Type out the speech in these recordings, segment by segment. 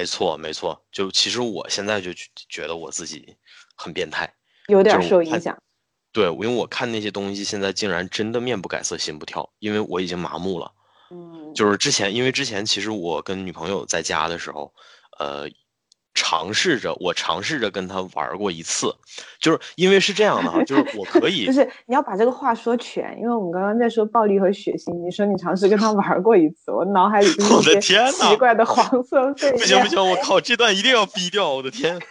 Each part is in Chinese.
没错，没错。就其实我现在就觉得我自己很变态，有点受影响。对，因为我看那些东西，现在竟然真的面不改色心不跳，因为我已经麻木了。嗯，就是之前，因为之前其实我跟女朋友在家的时候，呃。尝试着，我尝试着跟他玩过一次，就是因为是这样的哈，就是我可以，就是你要把这个话说全，因为我们刚刚在说暴力和血腥，你说你尝试跟他玩过一次，我脑海里我的天呐奇怪的黄色废不行不行，我靠，这段一定要逼掉，我的天。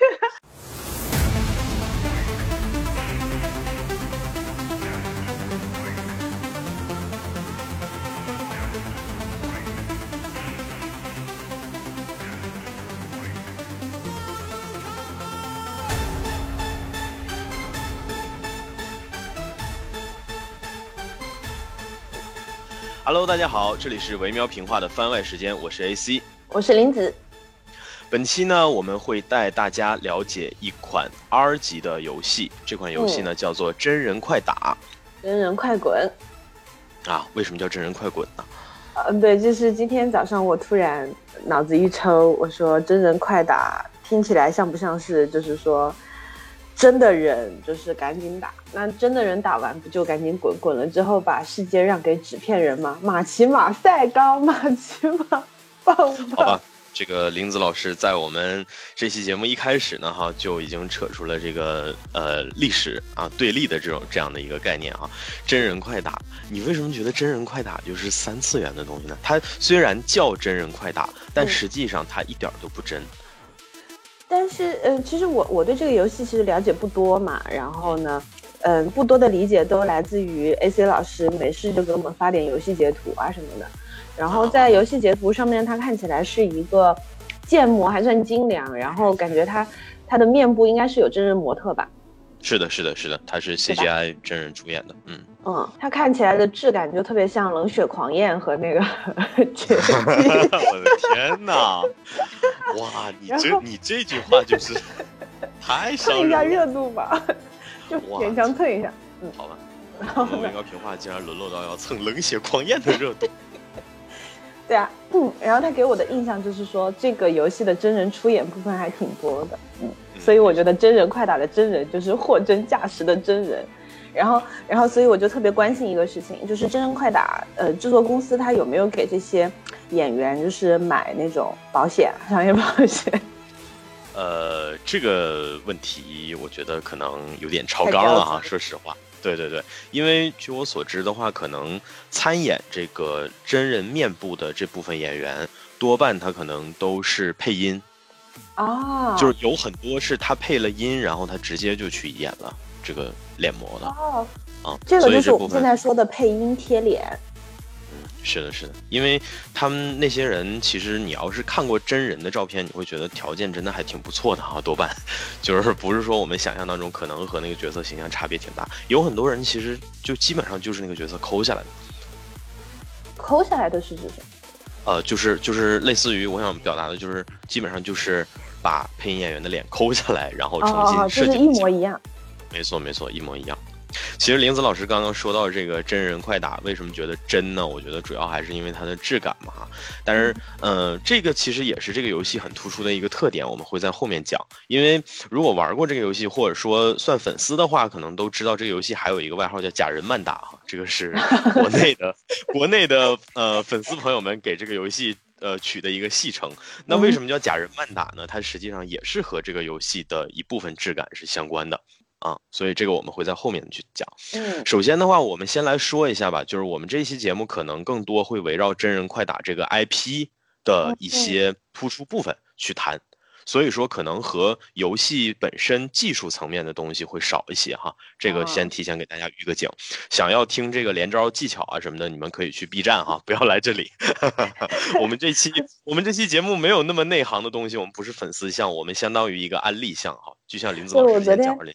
Hello，大家好，这里是维喵评话的番外时间，我是 AC，我是林子。本期呢，我们会带大家了解一款 R 级的游戏，这款游戏呢叫做《真人快打》。真人快滚。啊，为什么叫真人快滚呢？嗯，对，就是今天早上我突然脑子一抽，我说真人快打听起来像不像是就是说。真的人就是赶紧打，那真的人打完不就赶紧滚？滚了之后把世界让给纸片人吗？马奇马赛高，马奇马棒棒。好吧，这个林子老师在我们这期节目一开始呢，哈就已经扯出了这个呃历史啊对立的这种这样的一个概念啊。真人快打，你为什么觉得真人快打就是三次元的东西呢？它虽然叫真人快打，但实际上它一点都不真。但是，嗯，其实我我对这个游戏其实了解不多嘛，然后呢，嗯，不多的理解都来自于 AC 老师没事就给我们发点游戏截图啊什么的，然后在游戏截图上面，他看起来是一个建模还算精良，然后感觉他他的面部应该是有真人模特吧。是的，是的，是的，他是 CGI 真人主演的，嗯嗯，他看起来的质感就特别像《冷血狂焰》和那个 绝 技。我的天哪！哇，你这你这句话就是太蹭一下热度吧，就勉强蹭一下。嗯，好吧。我们高评话竟然沦落到要蹭《冷血狂焰》的热度。对啊，嗯，然后他给我的印象就是说，这个游戏的真人出演部分还挺多的，嗯。所以我觉得真人快打的真人就是货真价实的真人，然后，然后，所以我就特别关心一个事情，就是真人快打，呃，制作公司他有没有给这些演员就是买那种保险，商业保险？呃，这个问题我觉得可能有点超纲了哈，说实话。对对对，因为据我所知的话，可能参演这个真人面部的这部分演员，多半他可能都是配音。哦，就是有很多是他配了音，然后他直接就去演了这个脸模的。哦，啊，这个就是我们现在说的配音贴脸。嗯，是的，是的，因为他们那些人，其实你要是看过真人的照片，你会觉得条件真的还挺不错的啊。多半 就是不是说我们想象当中可能和那个角色形象差别挺大，有很多人其实就基本上就是那个角色抠下来的。抠下来的是指什么？呃，就是就是类似于我想表达的，就是基本上就是把配音演员的脸抠下来，然后重新设计，一模一样。没错没错，一模一样。其实林子老师刚刚说到这个真人快打，为什么觉得真呢？我觉得主要还是因为它的质感嘛。但是，嗯，这个其实也是这个游戏很突出的一个特点，我们会在后面讲。因为如果玩过这个游戏，或者说算粉丝的话，可能都知道这个游戏还有一个外号叫“假人慢打”哈。这个是 国内的国内的呃粉丝朋友们给这个游戏呃取的一个戏称。那为什么叫“假人慢打”呢？它实际上也是和这个游戏的一部分质感是相关的。啊，所以这个我们会在后面去讲。嗯，首先的话，我们先来说一下吧，就是我们这期节目可能更多会围绕真人快打这个 IP 的一些突出部分去谈，所以说可能和游戏本身技术层面的东西会少一些哈。这个先提前给大家预个警，想要听这个连招技巧啊什么的，你们可以去 B 站哈，不要来这里。我们这期我们这期节目没有那么内行的东西，我们不是粉丝像，我们相当于一个安利项哈。就像林子老师讲的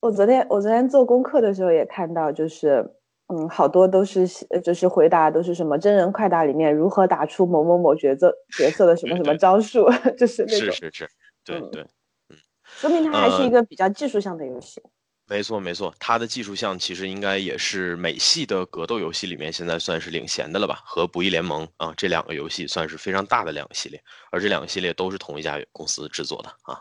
我昨天我昨天做功课的时候也看到，就是嗯，好多都是就是回答都是什么真人快打里面如何打出某某某角色角色的什么什么招数，就是那种是是是，对对，嗯，说明它还是一个比较技术向的游戏。没错没错，它的技术项其实应该也是美系的格斗游戏里面现在算是领衔的了吧？和《不义联盟》啊这两个游戏算是非常大的两个系列，而这两个系列都是同一家公司制作的啊。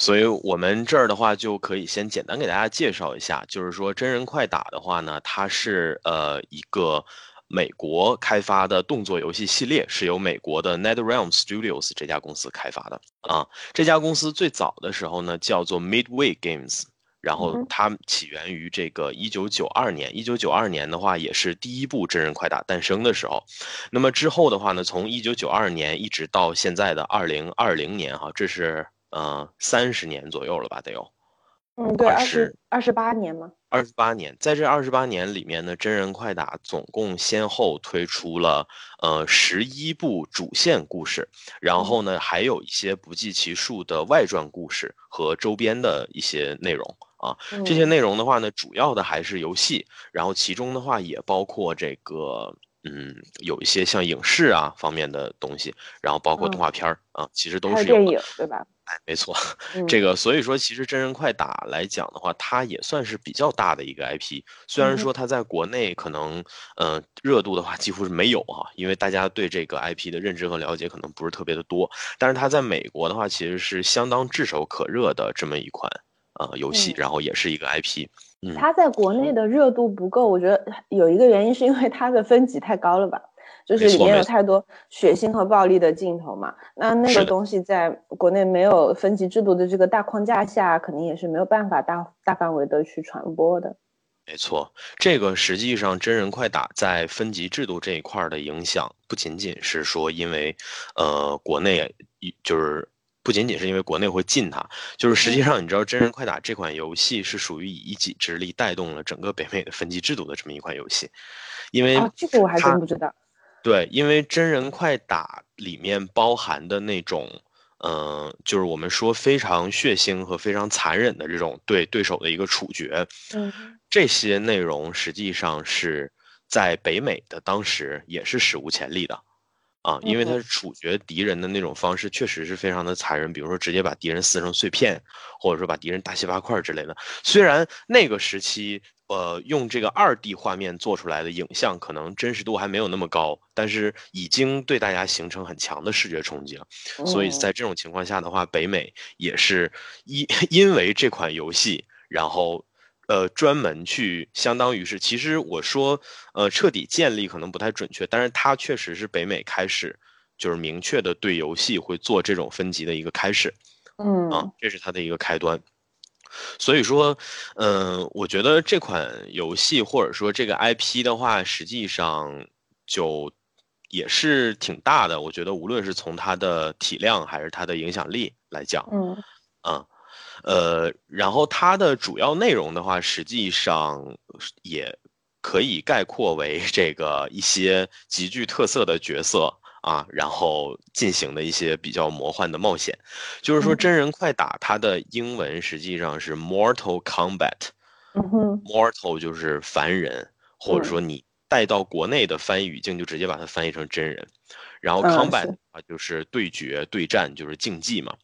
所以我们这儿的话就可以先简单给大家介绍一下，就是说真人快打的话呢，它是呃一个美国开发的动作游戏系列，是由美国的 NetherRealm Studios 这家公司开发的啊。这家公司最早的时候呢叫做 Midway Games。然后它起源于这个一九九二年，一九九二年的话也是第一部真人快打诞生的时候。那么之后的话呢，从一九九二年一直到现在的二零二零年，哈，这是呃三十年左右了吧，得有。嗯，对，二十二十八年吗？二十八年，在这二十八年里面呢，真人快打总共先后推出了呃十一部主线故事，然后呢还有一些不计其数的外传故事和周边的一些内容。啊，这些内容的话呢，主要的还是游戏，然后其中的话也包括这个，嗯，有一些像影视啊方面的东西，然后包括动画片儿啊，其实都是有电影，对吧？哎，没错，这个所以说，其实真人快打来讲的话，它也算是比较大的一个 IP，虽然说它在国内可能，嗯，热度的话几乎是没有哈，因为大家对这个 IP 的认知和了解可能不是特别的多，但是它在美国的话，其实是相当炙手可热的这么一款。呃，游戏，然后也是一个 IP。嗯，它在国内的热度不够，我觉得有一个原因是因为它的分级太高了吧，就是里面有太多血腥和暴力的镜头嘛。那那个东西在国内没有分级制度的这个大框架下，肯定也是没有办法大大范围的去传播的。没错，这个实际上真人快打在分级制度这一块的影响，不仅仅是说因为，呃，国内就是。不仅仅是因为国内会禁它，就是实际上你知道，真人快打这款游戏是属于以一己之力带动了整个北美的分级制度的这么一款游戏，因为这个我还真不知道。对，因为真人快打里面包含的那种，嗯，就是我们说非常血腥和非常残忍的这种对对手的一个处决，嗯，这些内容实际上是在北美的当时也是史无前例的。啊，因为他处决敌人的那种方式确实是非常的残忍，比如说直接把敌人撕成碎片，或者说把敌人大卸八块之类的。虽然那个时期，呃，用这个二 D 画面做出来的影像可能真实度还没有那么高，但是已经对大家形成很强的视觉冲击了。所以在这种情况下的话，北美也是因 因为这款游戏，然后。呃，专门去，相当于是，其实我说，呃，彻底建立可能不太准确，但是它确实是北美开始，就是明确的对游戏会做这种分级的一个开始，嗯，啊，这是它的一个开端。所以说，嗯，我觉得这款游戏或者说这个 IP 的话，实际上就也是挺大的。我觉得无论是从它的体量还是它的影响力来讲，嗯，啊。呃，然后它的主要内容的话，实际上也可以概括为 这个一些极具特色的角色啊，然后进行的一些比较魔幻的冒险。就是说，真人快打它的英文实际上是 Mortal Combat，嗯哼，Mortal 就是凡人，或者说你带到国内的翻译语境就直接把它翻译成真人，然后 Combat 的话就是对决、对战，就是竞技嘛。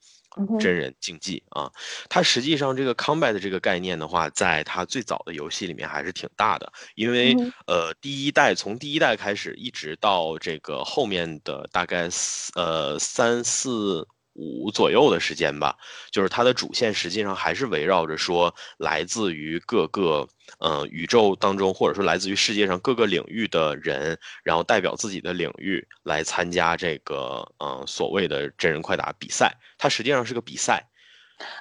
真人竞技啊，它实际上这个 combat 这个概念的话，在它最早的游戏里面还是挺大的，因为呃，第一代从第一代开始，一直到这个后面的大概呃三四。五左右的时间吧，就是它的主线实际上还是围绕着说来自于各个呃宇宙当中，或者说来自于世界上各个领域的人，然后代表自己的领域来参加这个呃所谓的真人快打比赛。它实际上是个比赛，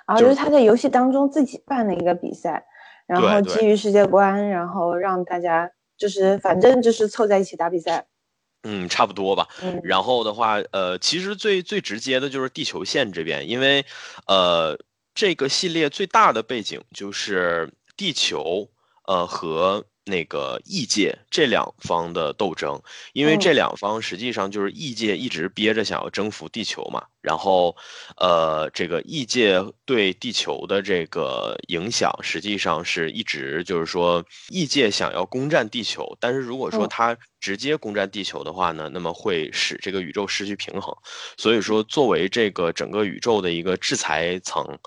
啊，就是他在游戏当中自己办的一个比赛，然后基于世界观，然后让大家就是反正就是凑在一起打比赛。嗯，差不多吧。然后的话，呃，其实最最直接的就是地球线这边，因为，呃，这个系列最大的背景就是地球，呃和。那个异界这两方的斗争，因为这两方实际上就是异界一直憋着想要征服地球嘛，然后，呃，这个异界对地球的这个影响，实际上是一直就是说异界想要攻占地球，但是如果说它直接攻占地球的话呢，那么会使这个宇宙失去平衡，所以说作为这个整个宇宙的一个制裁层。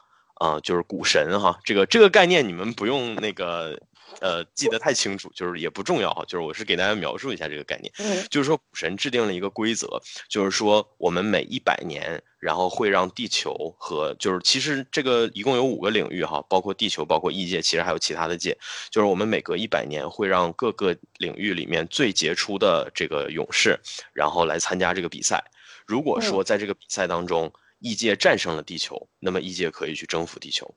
啊，就是古神哈，这个这个概念你们不用那个。呃，记得太清楚，就是也不重要哈。就是我是给大家描述一下这个概念，就是说，古神制定了一个规则，就是说，我们每一百年，然后会让地球和就是其实这个一共有五个领域哈，包括地球，包括异界，其实还有其他的界，就是我们每隔一百年会让各个领域里面最杰出的这个勇士，然后来参加这个比赛。如果说在这个比赛当中，异界战胜了地球，那么异界可以去征服地球。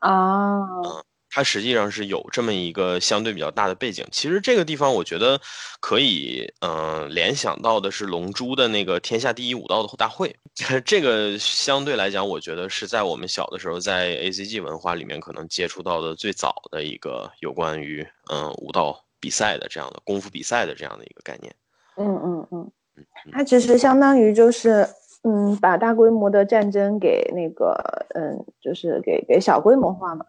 啊。嗯。它实际上是有这么一个相对比较大的背景。其实这个地方，我觉得可以，嗯，联想到的是《龙珠》的那个天下第一武道的大会。这个相对来讲，我觉得是在我们小的时候在 A C G 文化里面可能接触到的最早的一个有关于嗯武道比赛的这样的功夫比赛的这样的一个概念。嗯嗯嗯，它其实相当于就是嗯，把大规模的战争给那个嗯，就是给给小规模化嘛。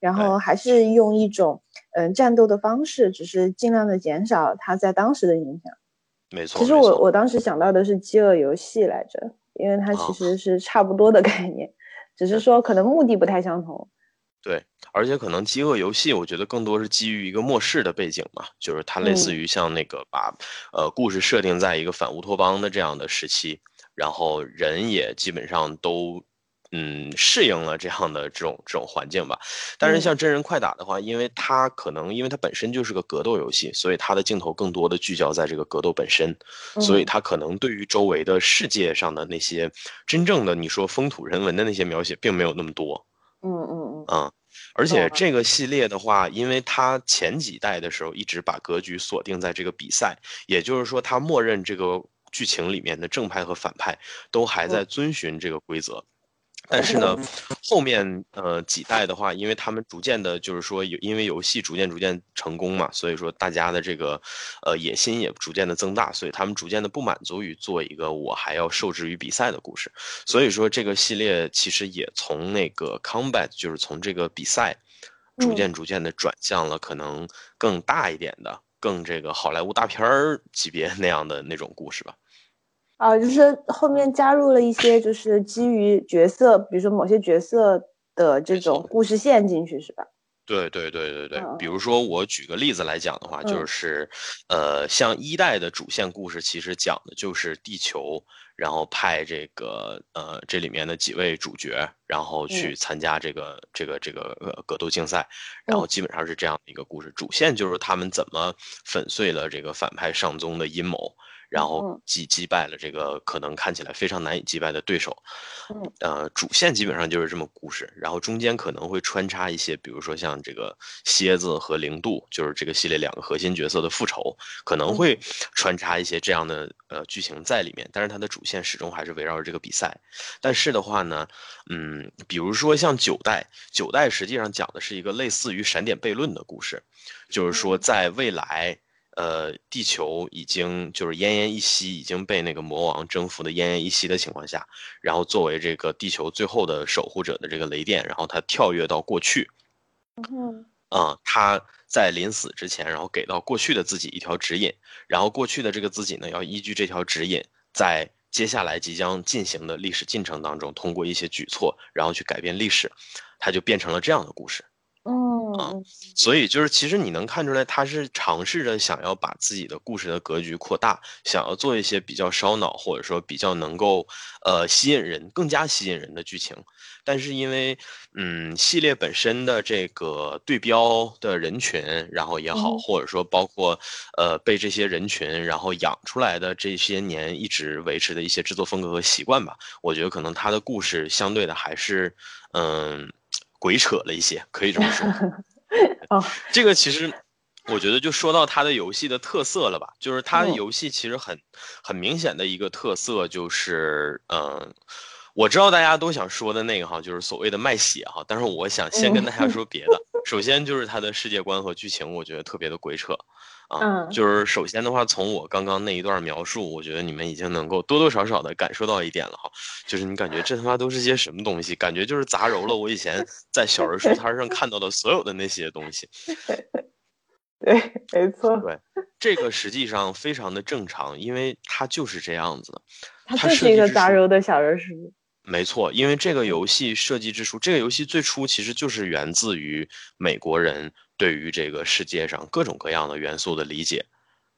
然后还是用一种嗯战斗的方式，只是尽量的减少它在当时的影响。没错，其实我我当时想到的是饥饿游戏来着，因为它其实是差不多的概念，只是说可能目的不太相同。对，而且可能饥饿游戏，我觉得更多是基于一个末世的背景嘛，就是它类似于像那个把呃故事设定在一个反乌托邦的这样的时期，然后人也基本上都。嗯，适应了这样的这种这种环境吧。但是像真人快打的话，因为它可能因为它本身就是个格斗游戏，所以它的镜头更多的聚焦在这个格斗本身，所以它可能对于周围的世界上的那些真正的你说风土人文的那些描写，并没有那么多。嗯嗯嗯。啊，而且这个系列的话，因为它前几代的时候一直把格局锁定在这个比赛，也就是说，它默认这个剧情里面的正派和反派都还在遵循这个规则。但是呢，后面呃几代的话，因为他们逐渐的，就是说有因为游戏逐渐逐渐成功嘛，所以说大家的这个呃野心也逐渐的增大，所以他们逐渐的不满足于做一个我还要受制于比赛的故事，所以说这个系列其实也从那个 combat 就是从这个比赛，逐渐逐渐的转向了可能更大一点的，更这个好莱坞大片儿级别那样的那种故事吧。啊，就是后面加入了一些，就是基于角色，比如说某些角色的这种故事线进去，是吧？对对对对对，比如说我举个例子来讲的话，就是，呃，像一代的主线故事，其实讲的就是地球，然后派这个呃这里面的几位主角，然后去参加这个这个这个呃格斗竞赛，然后基本上是这样的一个故事，主线就是他们怎么粉碎了这个反派上宗的阴谋。然后击击败了这个可能看起来非常难以击败的对手，呃，主线基本上就是这么故事，然后中间可能会穿插一些，比如说像这个蝎子和零度，就是这个系列两个核心角色的复仇，可能会穿插一些这样的呃剧情在里面，但是它的主线始终还是围绕着这个比赛。但是的话呢，嗯，比如说像九代，九代实际上讲的是一个类似于闪点悖论的故事，就是说在未来。呃，地球已经就是奄奄一息，已经被那个魔王征服的奄奄一息的情况下，然后作为这个地球最后的守护者的这个雷电，然后他跳跃到过去，嗯，啊，他在临死之前，然后给到过去的自己一条指引，然后过去的这个自己呢，要依据这条指引，在接下来即将进行的历史进程当中，通过一些举措，然后去改变历史，他就变成了这样的故事。嗯，所以就是其实你能看出来，他是尝试着想要把自己的故事的格局扩大，想要做一些比较烧脑或者说比较能够呃吸引人、更加吸引人的剧情。但是因为嗯系列本身的这个对标的人群，然后也好，或者说包括呃被这些人群然后养出来的这些年一直维持的一些制作风格和习惯吧，我觉得可能他的故事相对的还是嗯。鬼扯了一些，可以这么说。哦，这个其实我觉得就说到它的游戏的特色了吧，就是它游戏其实很很明显的一个特色就是，嗯，我知道大家都想说的那个哈，就是所谓的卖血哈，但是我想先跟大家说别的。首先就是它的世界观和剧情，我觉得特别的鬼扯。啊，就是首先的话，从我刚刚那一段描述，我觉得你们已经能够多多少少的感受到一点了哈，就是你感觉这他妈都是些什么东西？感觉就是杂糅了我以前在小人书摊上看到的所有的那些东西。对，没错。对，这个实际上非常的正常，因为它就是这样子的。它就是一个杂糅的小人书。没错，因为这个游戏设计之初，这个游戏最初其实就是源自于美国人对于这个世界上各种各样的元素的理解。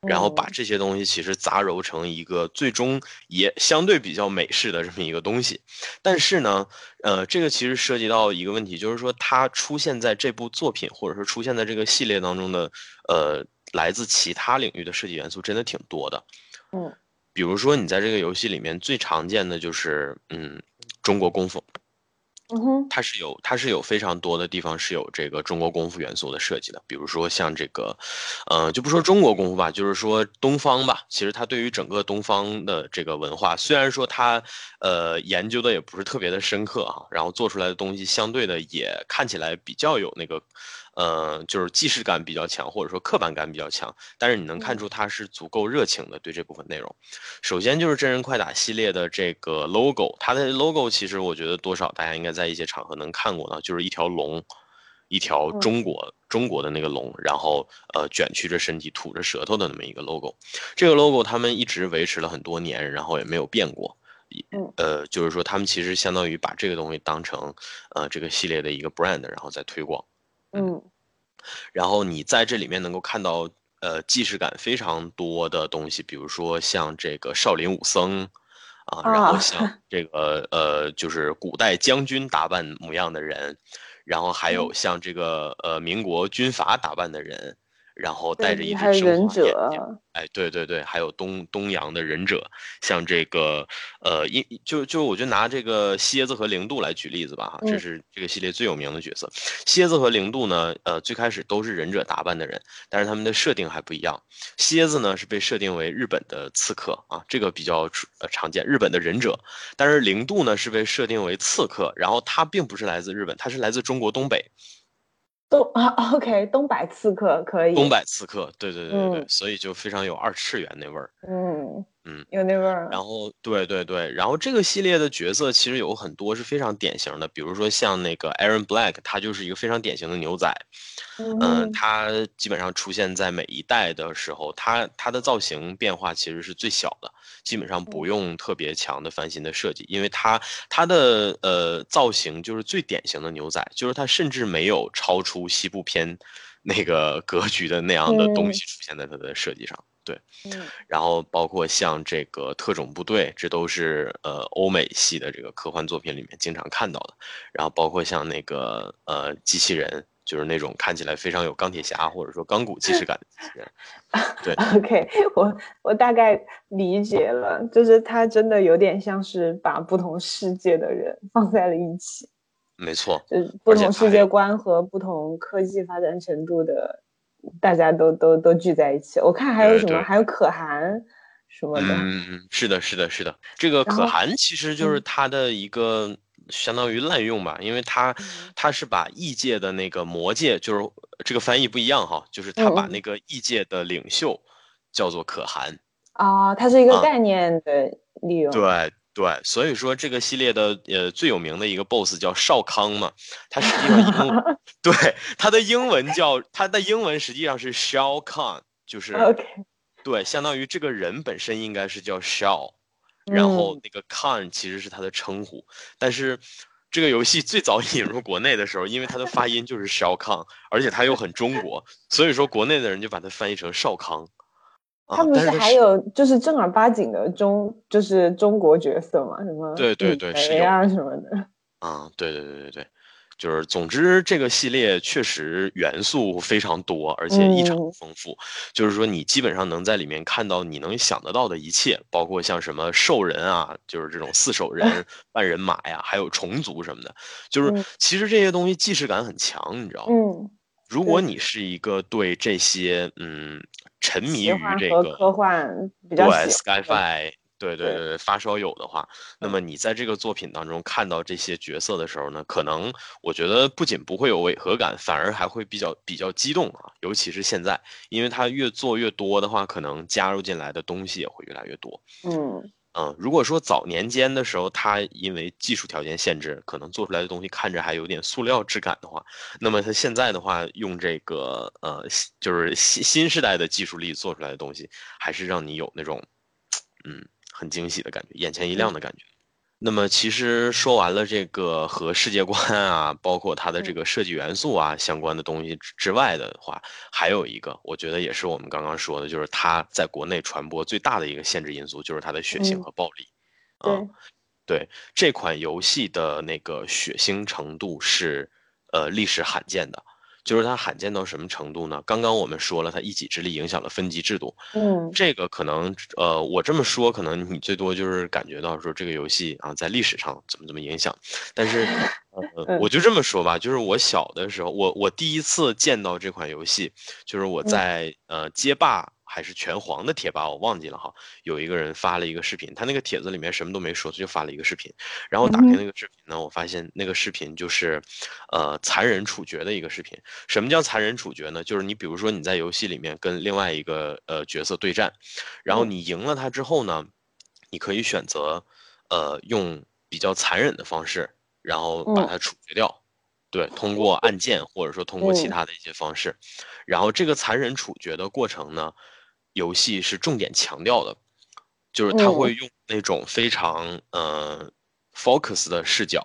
然后把这些东西其实杂糅成一个最终也相对比较美式的这么一个东西，但是呢，呃，这个其实涉及到一个问题，就是说它出现在这部作品或者说出现在这个系列当中的，呃，来自其他领域的设计元素真的挺多的。嗯，比如说你在这个游戏里面最常见的就是嗯中国功夫。嗯哼，它是有，它是有非常多的地方是有这个中国功夫元素的设计的，比如说像这个，呃，就不说中国功夫吧，就是说东方吧，其实它对于整个东方的这个文化，虽然说它，呃，研究的也不是特别的深刻啊，然后做出来的东西相对的也看起来比较有那个。呃，就是既视感比较强，或者说刻板感比较强，但是你能看出他是足够热情的对这部分内容。首先就是真人快打系列的这个 logo，它的 logo 其实我觉得多少大家应该在一些场合能看过呢，就是一条龙，一条中国中国的那个龙，然后呃卷曲着身体吐着舌头的那么一个 logo。这个 logo 他们一直维持了很多年，然后也没有变过。呃，就是说他们其实相当于把这个东西当成呃这个系列的一个 brand，然后再推广。嗯，然后你在这里面能够看到，呃，既视感非常多的东西，比如说像这个少林武僧，啊，然后像。这个呃，就是古代将军打扮模样的人，然后还有像这个呃民国军阀打扮的人。然后带着一只忍者，哎，对对对，还有东东洋的忍者，像这个，呃，因就就我就拿这个蝎子和零度来举例子吧，哈，这是这个系列最有名的角色。蝎子和零度呢，呃，最开始都是忍者打扮的人，但是他们的设定还不一样。蝎子呢是被设定为日本的刺客啊，这个比较呃常见，日本的忍者。但是零度呢是被设定为刺客，然后他并不是来自日本，他是来自中国东北。东 啊，OK，东北刺客可以。东北刺客，对对对对对，所以就非常有二次元那味儿。嗯嗯，有那味儿。然后，对对对，然后这个系列的角色其实有很多是非常典型的，比如说像那个 Aaron Black，他就是一个非常典型的牛仔。嗯，他基本上出现在每一代的时候，他他的造型变化其实是最小的，基本上不用特别强的翻新的设计，因为它它的呃造型就是最典型的牛仔，就是它甚至没有超出西部片那个格局的那样的东西出现在它的设计上。对，然后包括像这个特种部队，这都是呃欧美系的这个科幻作品里面经常看到的，然后包括像那个呃机器人。就是那种看起来非常有钢铁侠或者说钢骨既视感的机器人，对。OK，我我大概理解了，就是他真的有点像是把不同世界的人 放在了一起，没错，就是不同世界观和不同科技发展程度的，大家都都都聚在一起。我看还有什么，还有可汗什么的。嗯嗯，是的，是的，是的，这个可汗其实就是他的一个。相当于滥用吧，因为他他是把异界的那个魔界，就是这个翻译不一样哈，就是他把那个异界的领袖叫做可汗啊，它是一个概念的利用。对对，所以说这个系列的呃最有名的一个 BOSS 叫少康嘛，他实际上英 对他的英文叫他的英文实际上是 Shao Khan，就是对，相当于这个人本身应该是叫 Shao。然后那个 Khan 其实是他的称呼，但是这个游戏最早引入国内的时候，因为它的发音就是 Shao Khan，而且它又很中国，所以说国内的人就把它翻译成少康。他不是还有就是正儿八经的中就是中国角色吗？什么对对对，谁啊什么的？啊，对对对对对。就是，总之这个系列确实元素非常多，而且异常丰富。就是说，你基本上能在里面看到你能想得到的一切，包括像什么兽人啊，就是这种四手人、半人马呀，还有虫族什么的。就是其实这些东西既视感很强，你知道吗？嗯。如果你是一个对这些嗯沉迷于这个科幻比较对 Skyfi。对对对对，发烧友的话，那么你在这个作品当中看到这些角色的时候呢，可能我觉得不仅不会有违和感，反而还会比较比较激动啊，尤其是现在，因为他越做越多的话，可能加入进来的东西也会越来越多。嗯嗯，如果说早年间的时候，它因为技术条件限制，可能做出来的东西看着还有点塑料质感的话，那么它现在的话，用这个呃，就是新新时代的技术力做出来的东西，还是让你有那种，嗯。很惊喜的感觉，眼前一亮的感觉。那么其实说完了这个和世界观啊，包括它的这个设计元素啊相关的东西之外的话，还有一个，我觉得也是我们刚刚说的，就是它在国内传播最大的一个限制因素，就是它的血腥和暴力。嗯，对，这款游戏的那个血腥程度是呃历史罕见的。就是它罕见到什么程度呢？刚刚我们说了，它一己之力影响了分级制度。嗯，这个可能，呃，我这么说，可能你最多就是感觉到说这个游戏啊，在历史上怎么怎么影响。但是，呃，我就这么说吧，就是我小的时候，我我第一次见到这款游戏，就是我在呃街霸。还是拳皇的贴吧，我忘记了哈。有一个人发了一个视频，他那个帖子里面什么都没说，他就发了一个视频。然后打开那个视频呢，我发现那个视频就是，呃，残忍处决的一个视频。什么叫残忍处决呢？就是你比如说你在游戏里面跟另外一个呃角色对战，然后你赢了他之后呢，你可以选择，呃，用比较残忍的方式，然后把他处决掉。对，通过按键或者说通过其他的一些方式，然后这个残忍处决的过程呢？游戏是重点强调的，就是他会用那种非常呃 focus 的视角，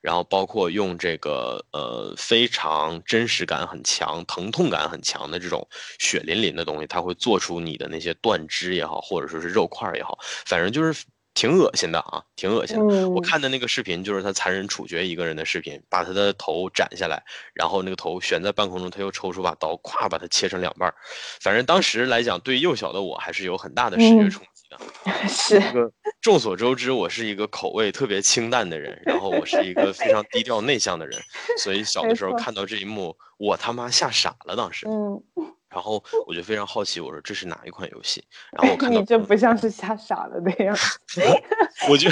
然后包括用这个呃非常真实感很强、疼痛感很强的这种血淋淋的东西，他会做出你的那些断肢也好，或者说是肉块也好，反正就是。挺恶心的啊，挺恶心的。我看的那个视频就是他残忍处决一个人的视频，把他的头斩下来，然后那个头悬在半空中，他又抽出把刀，咵把它切成两半儿。反正当时来讲，对幼小的我还是有很大的视觉冲击的。是。众所周知，我是一个口味特别清淡的人，然后我是一个非常低调内向的人，所以小的时候看到这一幕，我他妈吓傻了。当时。嗯。然后我就非常好奇，我说这是哪一款游戏？然后我看到你这不像是吓傻了的样子。我就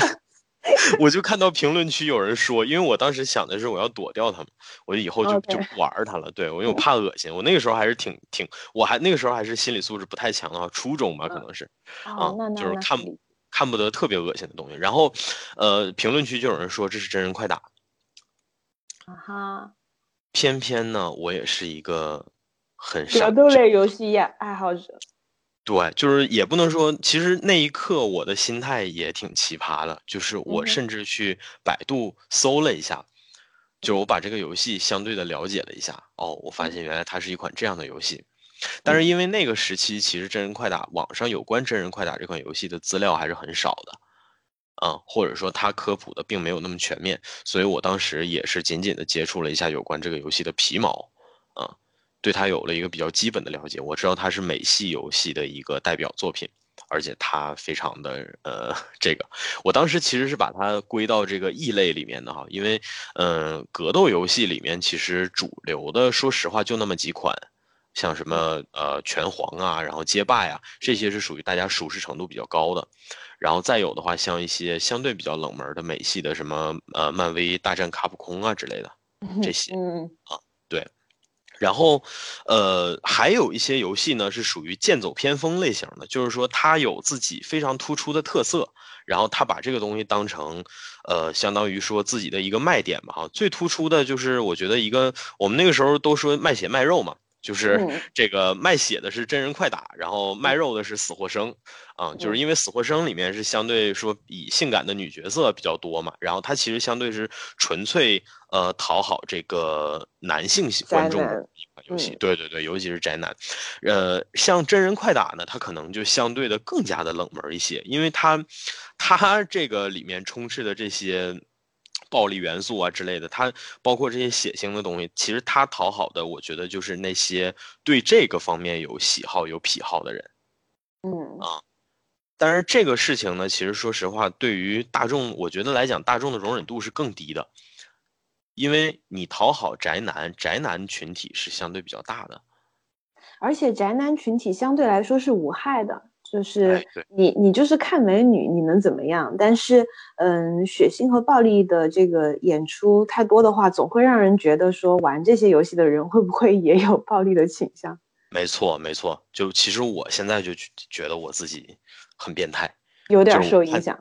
我就看到评论区有人说，因为我当时想的是我要躲掉他们，我就以后就就不玩它了。对我因为我怕恶心，我那个时候还是挺挺，我还那个时候还是心理素质不太强的话，初中吧可能是啊，就是看不看不得特别恶心的东西。然后呃，评论区就有人说这是真人快打。啊哈。偏偏呢，我也是一个。很格斗类游戏爱好者，对，就是也不能说，其实那一刻我的心态也挺奇葩的，就是我甚至去百度搜了一下，就我把这个游戏相对的了解了一下，哦，我发现原来它是一款这样的游戏，但是因为那个时期其实真人快打网上有关真人快打这款游戏的资料还是很少的，啊，或者说它科普的并没有那么全面，所以我当时也是仅仅的接触了一下有关这个游戏的皮毛，啊。对它有了一个比较基本的了解，我知道它是美系游戏的一个代表作品，而且它非常的呃，这个我当时其实是把它归到这个异类里面的哈，因为嗯，格斗游戏里面其实主流的，说实话就那么几款，像什么呃拳皇啊，然后街霸呀，这些是属于大家熟识程度比较高的，然后再有的话，像一些相对比较冷门的美系的什么呃漫威大战卡普空啊之类的这些，嗯啊对。然后，呃，还有一些游戏呢是属于剑走偏锋类型的，就是说它有自己非常突出的特色，然后它把这个东西当成，呃，相当于说自己的一个卖点吧，哈。最突出的就是我觉得一个，我们那个时候都说卖血卖肉嘛。就是这个卖血的是真人快打，然后卖肉的是死或生，啊，就是因为死或生里面是相对说以性感的女角色比较多嘛，然后它其实相对是纯粹呃讨好这个男性观众的一款游戏，对对对，尤其是宅男，呃，像真人快打呢，它可能就相对的更加的冷门一些，因为它它这个里面充斥的这些。暴力元素啊之类的，它包括这些血腥的东西，其实它讨好的，我觉得就是那些对这个方面有喜好、有癖好的人。嗯啊，但是这个事情呢，其实说实话，对于大众，我觉得来讲，大众的容忍度是更低的，因为你讨好宅男，宅男群体是相对比较大的，而且宅男群体相对来说是无害的。就是你，你就是看美女，你能怎么样？但是，嗯，血腥和暴力的这个演出太多的话，总会让人觉得说，玩这些游戏的人会不会也有暴力的倾向？没错，没错。就其实我现在就觉得我自己很变态，有点受影响。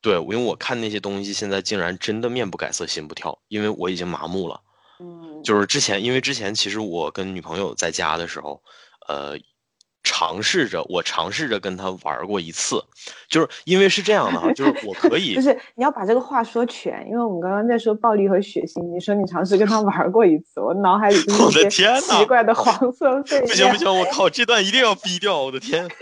对，因为我看那些东西，现在竟然真的面不改色心不跳，因为我已经麻木了。嗯，就是之前，因为之前其实我跟女朋友在家的时候，呃。尝试着，我尝试着跟他玩过一次，就是因为是这样的哈，就是我可以，不是你要把这个话说全，因为我们刚刚在说暴力和血腥，你说你尝试跟他玩过一次，我脑海里我的天呐奇怪的黄色碎片。不行不行，我靠，这段一定要逼掉，我的天。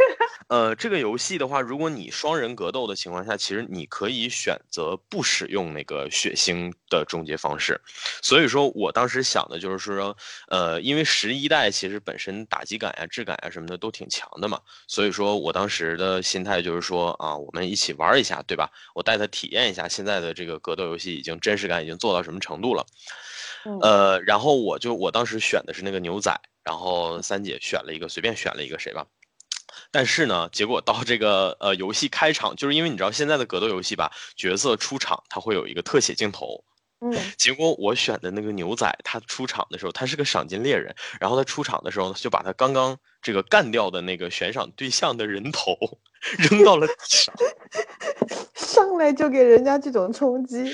呃，这个游戏的话，如果你双人格斗的情况下，其实你可以选择不使用那个血腥的终结方式。所以说我当时想的就是说，呃，因为十一代其实本身打击感呀、质感呀什么的都挺强的嘛，所以说我当时的心态就是说啊，我们一起玩一下，对吧？我带他体验一下现在的这个格斗游戏已经真实感已经做到什么程度了。呃，然后我就我当时选的是那个牛仔，然后三姐选了一个随便选了一个谁吧。但是呢，结果到这个呃游戏开场，就是因为你知道现在的格斗游戏吧，角色出场他会有一个特写镜头。嗯，结果我选的那个牛仔，他出场的时候，他是个赏金猎人，然后他出场的时候，就把他刚刚这个干掉的那个悬赏对象的人头 扔到了地上，上来就给人家这种冲击。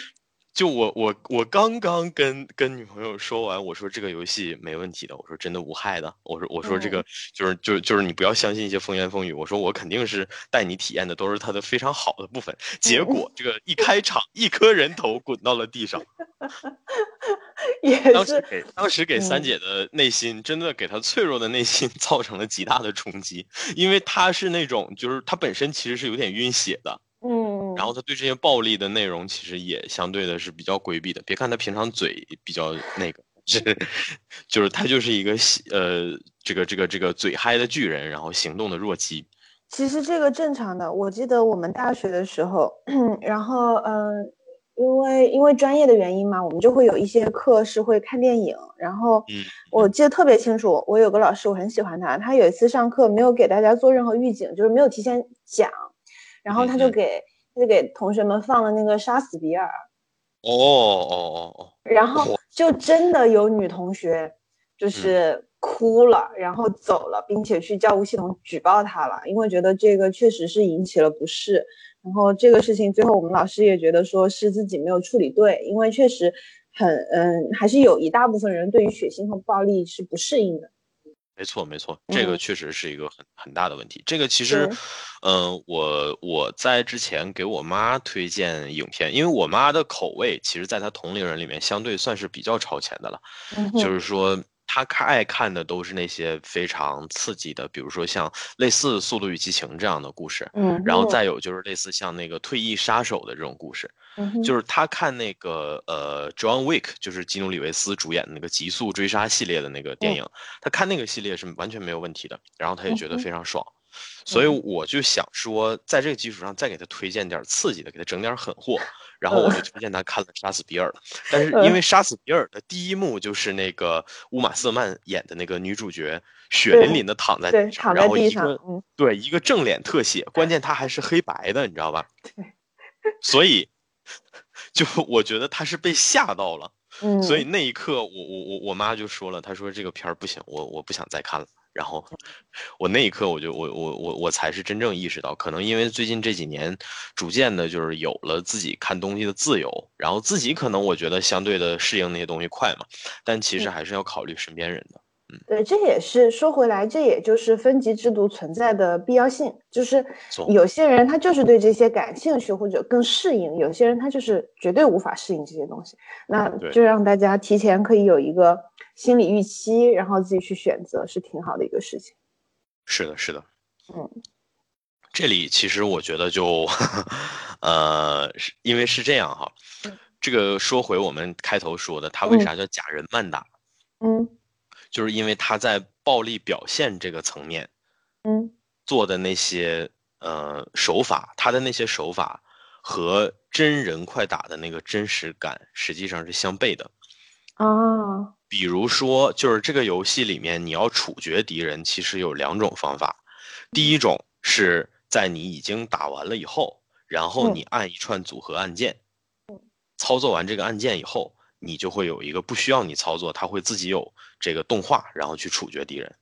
就我我我刚刚跟跟女朋友说完，我说这个游戏没问题的，我说真的无害的，我说我说这个就是就是就是你不要相信一些风言风语，我说我肯定是带你体验的都是它的非常好的部分。结果这个一开场，一颗人头滚到了地上，也当时给当时给三姐的内心真的给她脆弱的内心 造成了极大的冲击，因为她是那种就是她本身其实是有点晕血的。嗯，然后他对这些暴力的内容其实也相对的是比较规避的。别看他平常嘴比较那个，是就是他就是一个呃这个这个这个嘴嗨的巨人，然后行动的弱鸡。其实这个正常的。我记得我们大学的时候，然后嗯，因为因为专业的原因嘛，我们就会有一些课是会看电影。然后我记得特别清楚，我有个老师我很喜欢他，他有一次上课没有给大家做任何预警，就是没有提前讲。然后他就给就给同学们放了那个《杀死比尔》，哦哦哦哦，然后就真的有女同学就是哭了，然后走了，并且去教务系统举报他了，因为觉得这个确实是引起了不适。然后这个事情最后我们老师也觉得说是自己没有处理对，因为确实很嗯，还是有一大部分人对于血腥和暴力是不适应的。没错，没错，这个确实是一个很很大的问题。这个其实，嗯，我我在之前给我妈推荐影片，因为我妈的口味，其实在她同龄人里面相对算是比较超前的了，就是说。他看爱看的都是那些非常刺激的，比如说像类似《速度与激情》这样的故事，嗯，然后再有就是类似像那个《退役杀手》的这种故事，嗯，就是他看那个呃，John Wick，就是基努里维斯主演的那个《极速追杀》系列的那个电影，他看那个系列是完全没有问题的，然后他也觉得非常爽。所以我就想说，在这个基础上再给他推荐点刺激的，给他整点狠货。然后我就推荐他看了《杀死比尔》，但是因为《杀死比尔》的第一幕就是那个乌玛瑟曼演的那个女主角血淋淋的躺在地上，然后一个对一个正脸特写，关键他还是黑白的，你知道吧？对，所以就我觉得他是被吓到了。嗯，所以那一刻，我我我我妈就说了，她说这个片儿不行，我我不想再看了。然后，我那一刻我就我我我我才是真正意识到，可能因为最近这几年，逐渐的就是有了自己看东西的自由，然后自己可能我觉得相对的适应那些东西快嘛，但其实还是要考虑身边人的。嗯，对，这也是说回来，这也就是分级制度存在的必要性。就是有些人他就是对这些感兴趣或者更适应，有些人他就是绝对无法适应这些东西。那就让大家提前可以有一个心理预期，然后自己去选择，是挺好的一个事情。是的，是的。嗯，这里其实我觉得就，呃，是因为是这样哈。这个说回我们开头说的，他为啥叫假人慢打？嗯。就是因为他在暴力表现这个层面，嗯，做的那些呃手法，他的那些手法和真人快打的那个真实感实际上是相悖的。啊，比如说，就是这个游戏里面你要处决敌人，其实有两种方法。第一种是在你已经打完了以后，然后你按一串组合按键，操作完这个按键以后。你就会有一个不需要你操作，它会自己有这个动画，然后去处决敌人。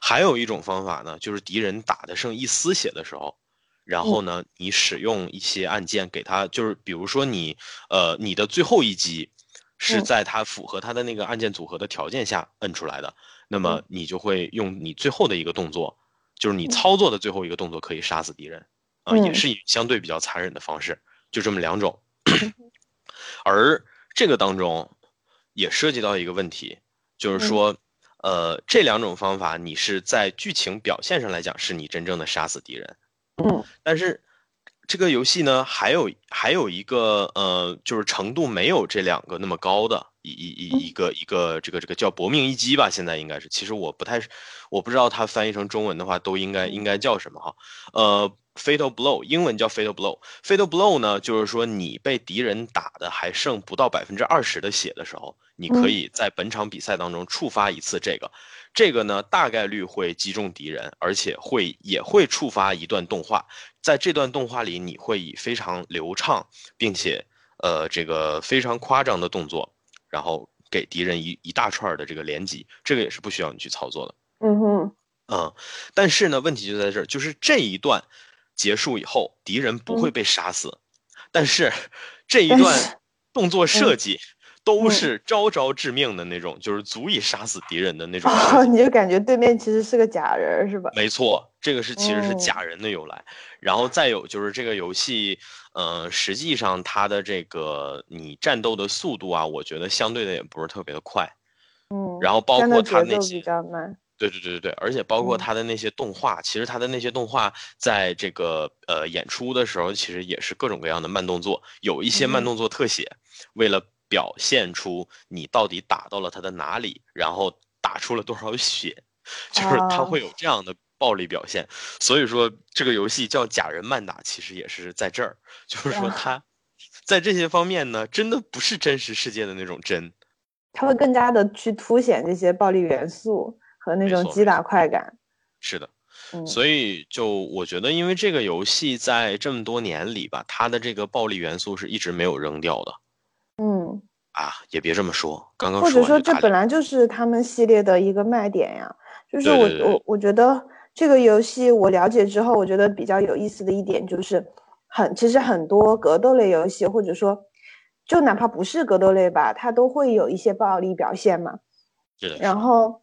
还有一种方法呢，就是敌人打的剩一丝血的时候，然后呢，你使用一些按键给他，就是比如说你，呃，你的最后一击是在他符合他的那个按键组合的条件下摁出来的，那么你就会用你最后的一个动作。就是你操作的最后一个动作可以杀死敌人，啊，也是以相对比较残忍的方式，就这么两种。而这个当中也涉及到一个问题，就是说，呃，这两种方法你是在剧情表现上来讲是你真正的杀死敌人，嗯，但是。这个游戏呢，还有还有一个呃，就是程度没有这两个那么高的一一一一个一个这个这个叫搏命一击吧，现在应该是，其实我不太，我不知道它翻译成中文的话都应该应该叫什么哈，呃，fatal blow，英文叫 fatal blow，fatal blow 呢，就是说你被敌人打的还剩不到百分之二十的血的时候，你可以在本场比赛当中触发一次这个，这个呢大概率会击中敌人，而且会也会触发一段动画。在这段动画里，你会以非常流畅，并且呃这个非常夸张的动作，然后给敌人一一大串的这个连击，这个也是不需要你去操作的。嗯哼，嗯，但是呢，问题就在这儿，就是这一段结束以后，敌人不会被杀死，但是这一段 动作设计。都是招招致命的那种，就是足以杀死敌人的那种。你就感觉对面其实是个假人，是吧？没错，这个是其实是假人的由来。然后再有就是这个游戏，呃，实际上它的这个你战斗的速度啊，我觉得相对的也不是特别的快。嗯。然后包括它那些。对对对对对，而且包括他的那些动画，其实他的那些动画在这个呃演出的时候，其实也是各种各样的慢动作，有一些慢动作特写，为了。表现出你到底打到了他的哪里，然后打出了多少血，就是他会有这样的暴力表现。所以说这个游戏叫假人慢打，其实也是在这儿，就是说它在这些方面呢，真的不是真实世界的那种真，它会更加的去凸显这些暴力元素和那种击打快感。是的，所以就我觉得，因为这个游戏在这么多年里吧，它的这个暴力元素是一直没有扔掉的。嗯啊，也别这么说，刚刚或者说这本来就是他们系列的一个卖点呀。就是我我我觉得这个游戏我了解之后，我觉得比较有意思的一点就是，很其实很多格斗类游戏，或者说就哪怕不是格斗类吧，它都会有一些暴力表现嘛。然后，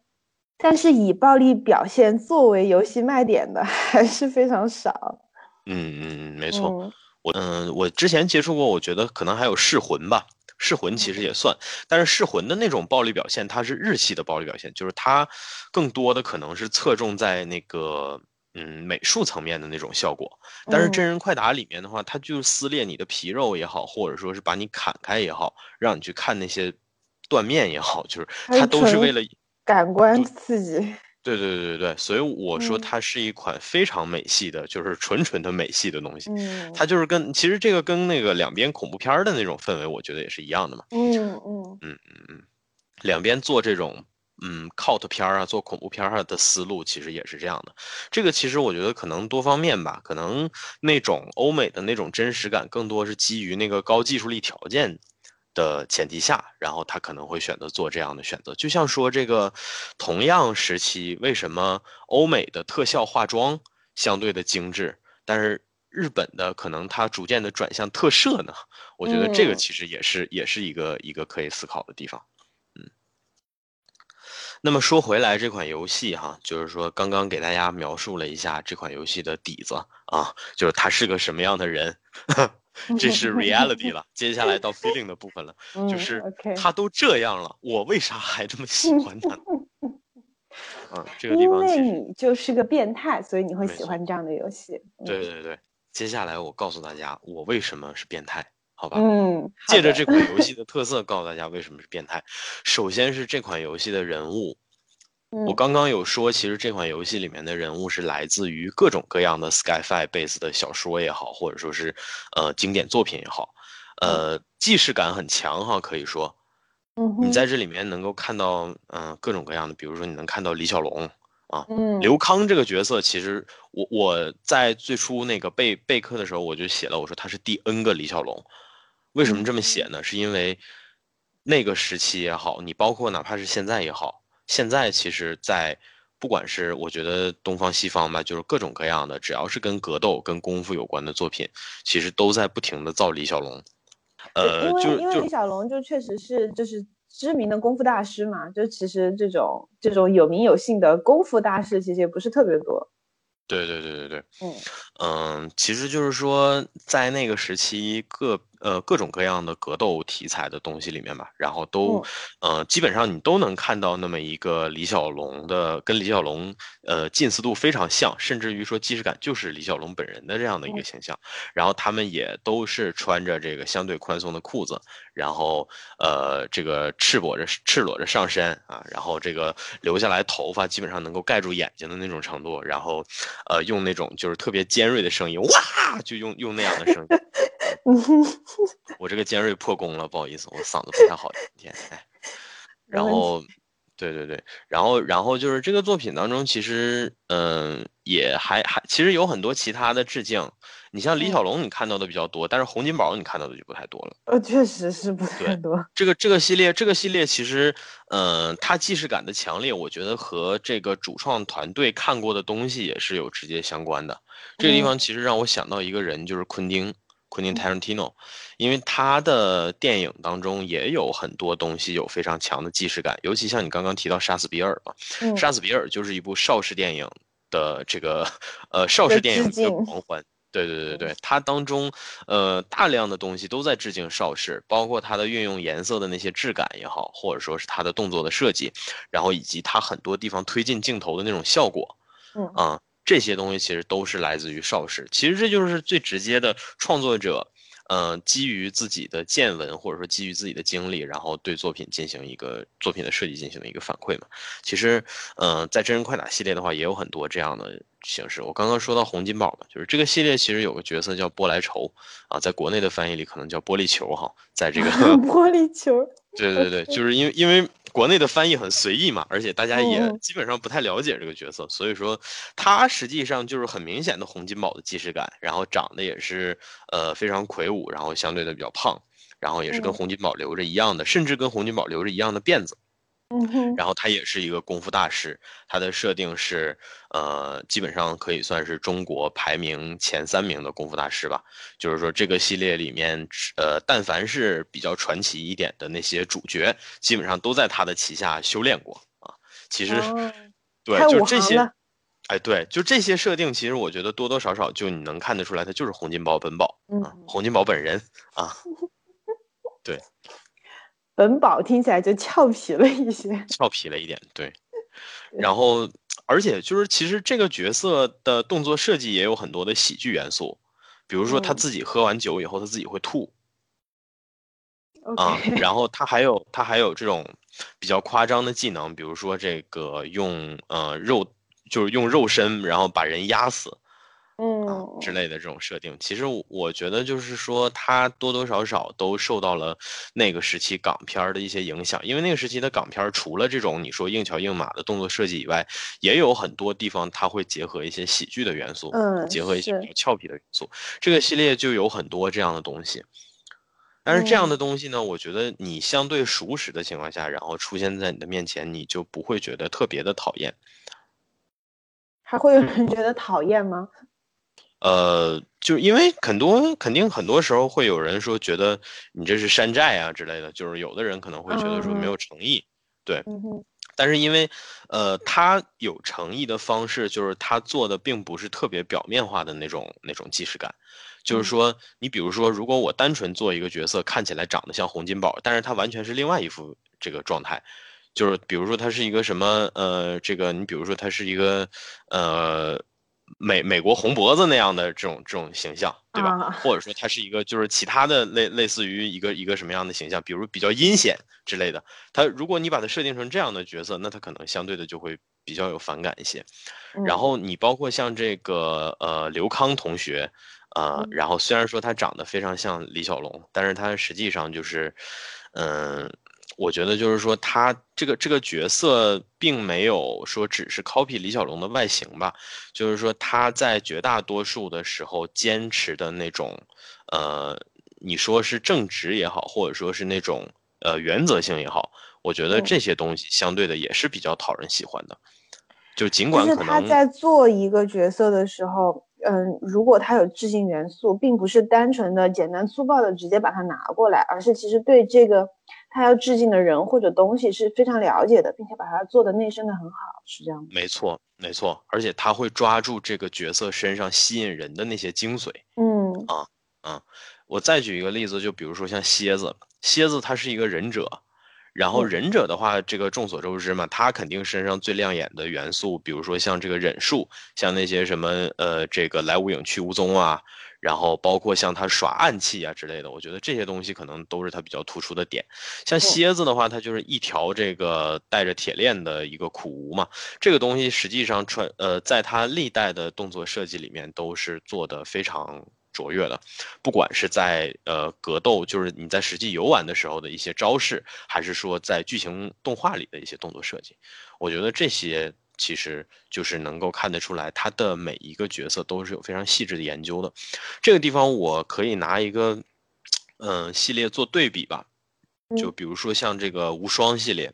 但是以暴力表现作为游戏卖点的 还是非常少。嗯嗯嗯，没错。我嗯，我之前接触过，我觉得可能还有噬魂吧。噬魂其实也算，但是噬魂的那种暴力表现，它是日系的暴力表现，就是它更多的可能是侧重在那个嗯美术层面的那种效果。但是真人快打里面的话，它就撕裂你的皮肉也好，或者说是把你砍开也好，让你去看那些断面也好，就是它都是为了感官刺激。对对对对对，所以我说它是一款非常美系的，就是纯纯的美系的东西。嗯，它就是跟其实这个跟那个两边恐怖片的那种氛围，我觉得也是一样的嘛。嗯嗯嗯嗯嗯，两边做这种嗯 cult 片啊，做恐怖片啊的思路其实也是这样的。这个其实我觉得可能多方面吧，可能那种欧美的那种真实感更多是基于那个高技术力条件。的前提下，然后他可能会选择做这样的选择。就像说这个，同样时期，为什么欧美的特效化妆相对的精致，但是日本的可能它逐渐的转向特摄呢？我觉得这个其实也是也是一个一个可以思考的地方。嗯。那么说回来，这款游戏哈，就是说刚刚给大家描述了一下这款游戏的底子啊，就是他是个什么样的人。这是 reality 了，接下来到 feeling 的部分了，就是他都这样了，我为啥还这么喜欢他？啊，这个地方因为你就是个变态，所以你会喜欢这样的游戏。对对对，接下来我告诉大家，我为什么是变态，好吧？嗯，借着这款游戏的特色，告诉大家为什么是变态。首先是这款游戏的人物。我刚刚有说，其实这款游戏里面的人物是来自于各种各样的 Skyfi base 的小说也好，或者说是呃经典作品也好，呃既视感很强哈，可以说，你在这里面能够看到嗯各种各样的，比如说你能看到李小龙啊，刘康这个角色，其实我我在最初那个备备课的时候我就写了，我说他是第 N 个李小龙，为什么这么写呢？是因为那个时期也好，你包括哪怕是现在也好。现在其实，在不管是我觉得东方西方吧，就是各种各样的，只要是跟格斗、跟功夫有关的作品，其实都在不停的造李小龙。呃，因为因为李小龙就确实是就是知名的功夫大师嘛，就其实这种这种有名有姓的功夫大师其实也不是特别多。对对对对对，嗯嗯，其实就是说，在那个时期，各呃各种各样的格斗题材的东西里面吧，然后都，呃，基本上你都能看到那么一个李小龙的，跟李小龙呃近似度非常像，甚至于说既视感就是李小龙本人的这样的一个形象。然后他们也都是穿着这个相对宽松的裤子，然后呃这个赤裸着赤裸着上身啊，然后这个留下来头发基本上能够盖住眼睛的那种程度，然后。呃，用那种就是特别尖锐的声音，哇，就用用那样的声音。我这个尖锐破功了，不好意思，我嗓子不太好，今天。哎，然后，对对对，然后然后就是这个作品当中，其实嗯，也还还其实有很多其他的致敬。你像李小龙，你看到的比较多，但是洪金宝你看到的就不太多了。呃，确实是不太多。这个这个系列，这个系列其实，嗯，它既视感的强烈，我觉得和这个主创团队看过的东西也是有直接相关的。这个地方其实让我想到一个人，就是昆汀，昆汀·泰伦蒂诺，因为他的电影当中也有很多东西有非常强的既视感，尤其像你刚刚提到《杀死比尔》嘛，《杀死比尔》就是一部邵氏电影的这个，呃，邵氏电影的狂欢。对对对对，它当中，呃，大量的东西都在致敬邵氏，包括它的运用颜色的那些质感也好，或者说是它的动作的设计，然后以及它很多地方推进镜头的那种效果，嗯啊，这些东西其实都是来自于邵氏。其实这就是最直接的创作者。嗯，基于自己的见闻，或者说基于自己的经历，然后对作品进行一个作品的设计进行的一个反馈嘛。其实，嗯，在真人快打系列的话，也有很多这样的形式。我刚刚说到洪金宝嘛，就是这个系列其实有个角色叫波莱愁啊，在国内的翻译里可能叫玻璃球哈，在这个 玻璃球，对对对，就是因为因为。国内的翻译很随意嘛，而且大家也基本上不太了解这个角色，所以说他实际上就是很明显的洪金宝的既视感，然后长得也是呃非常魁梧，然后相对的比较胖，然后也是跟洪金宝留着一样的，甚至跟洪金宝留着一样的辫子。然后他也是一个功夫大师，他的设定是，呃，基本上可以算是中国排名前三名的功夫大师吧。就是说，这个系列里面，呃，但凡是比较传奇一点的那些主角，基本上都在他的旗下修炼过啊。其实，对，就这些，哎，对，就这些设定，其实我觉得多多少少就你能看得出来，他就是洪金宝本宝啊，洪金宝本人啊，对。本宝听起来就俏皮了一些，俏皮了一点，对。然后，而且就是其实这个角色的动作设计也有很多的喜剧元素，比如说他自己喝完酒以后他自己会吐，啊，然后他还有他还有这种比较夸张的技能，比如说这个用呃肉就是用肉身然后把人压死。嗯，之类的这种设定，其实我觉得就是说，它多多少少都受到了那个时期港片的一些影响。因为那个时期的港片，除了这种你说硬桥硬马的动作设计以外，也有很多地方它会结合一些喜剧的元素，嗯，结合一些比较俏皮的元素。这个系列就有很多这样的东西。但是这样的东西呢，我觉得你相对熟识的情况下，然后出现在你的面前，你就不会觉得特别的讨厌。还会有人觉得讨厌吗？呃，就因为很多肯定很多时候会有人说觉得你这是山寨啊之类的，就是有的人可能会觉得说没有诚意，对。但是因为，呃，他有诚意的方式就是他做的并不是特别表面化的那种那种即视感，就是说你比如说，如果我单纯做一个角色，看起来长得像洪金宝，但是他完全是另外一副这个状态，就是比如说他是一个什么呃，这个你比如说他是一个呃。美美国红脖子那样的这种这种形象，对吧？或者说他是一个就是其他的类类似于一个一个什么样的形象，比如比较阴险之类的。他如果你把他设定成这样的角色，那他可能相对的就会比较有反感一些。然后你包括像这个呃刘康同学，呃，然后虽然说他长得非常像李小龙，但是他实际上就是，嗯。我觉得就是说，他这个这个角色并没有说只是 copy 李小龙的外形吧，就是说他在绝大多数的时候坚持的那种，呃，你说是正直也好，或者说是那种呃原则性也好，我觉得这些东西相对的也是比较讨人喜欢的。就尽管可能他在做一个角色的时候，嗯，如果他有致敬元素，并不是单纯的简单粗暴的直接把它拿过来，而是其实对这个。他要致敬的人或者东西是非常了解的，并且把它做的内生的很好，是这样吗？没错，没错，而且他会抓住这个角色身上吸引人的那些精髓。嗯啊啊，我再举一个例子，就比如说像蝎子，蝎子它是一个忍者。然后忍者的话，这个众所周知嘛，他肯定身上最亮眼的元素，比如说像这个忍术，像那些什么呃，这个来无影去无踪啊，然后包括像他耍暗器啊之类的，我觉得这些东西可能都是他比较突出的点。像蝎子的话，它就是一条这个带着铁链的一个苦无嘛，这个东西实际上穿呃，在他历代的动作设计里面都是做的非常。卓越的，不管是在呃格斗，就是你在实际游玩的时候的一些招式，还是说在剧情动画里的一些动作设计，我觉得这些其实就是能够看得出来，他的每一个角色都是有非常细致的研究的。这个地方我可以拿一个嗯系列做对比吧，就比如说像这个无双系列，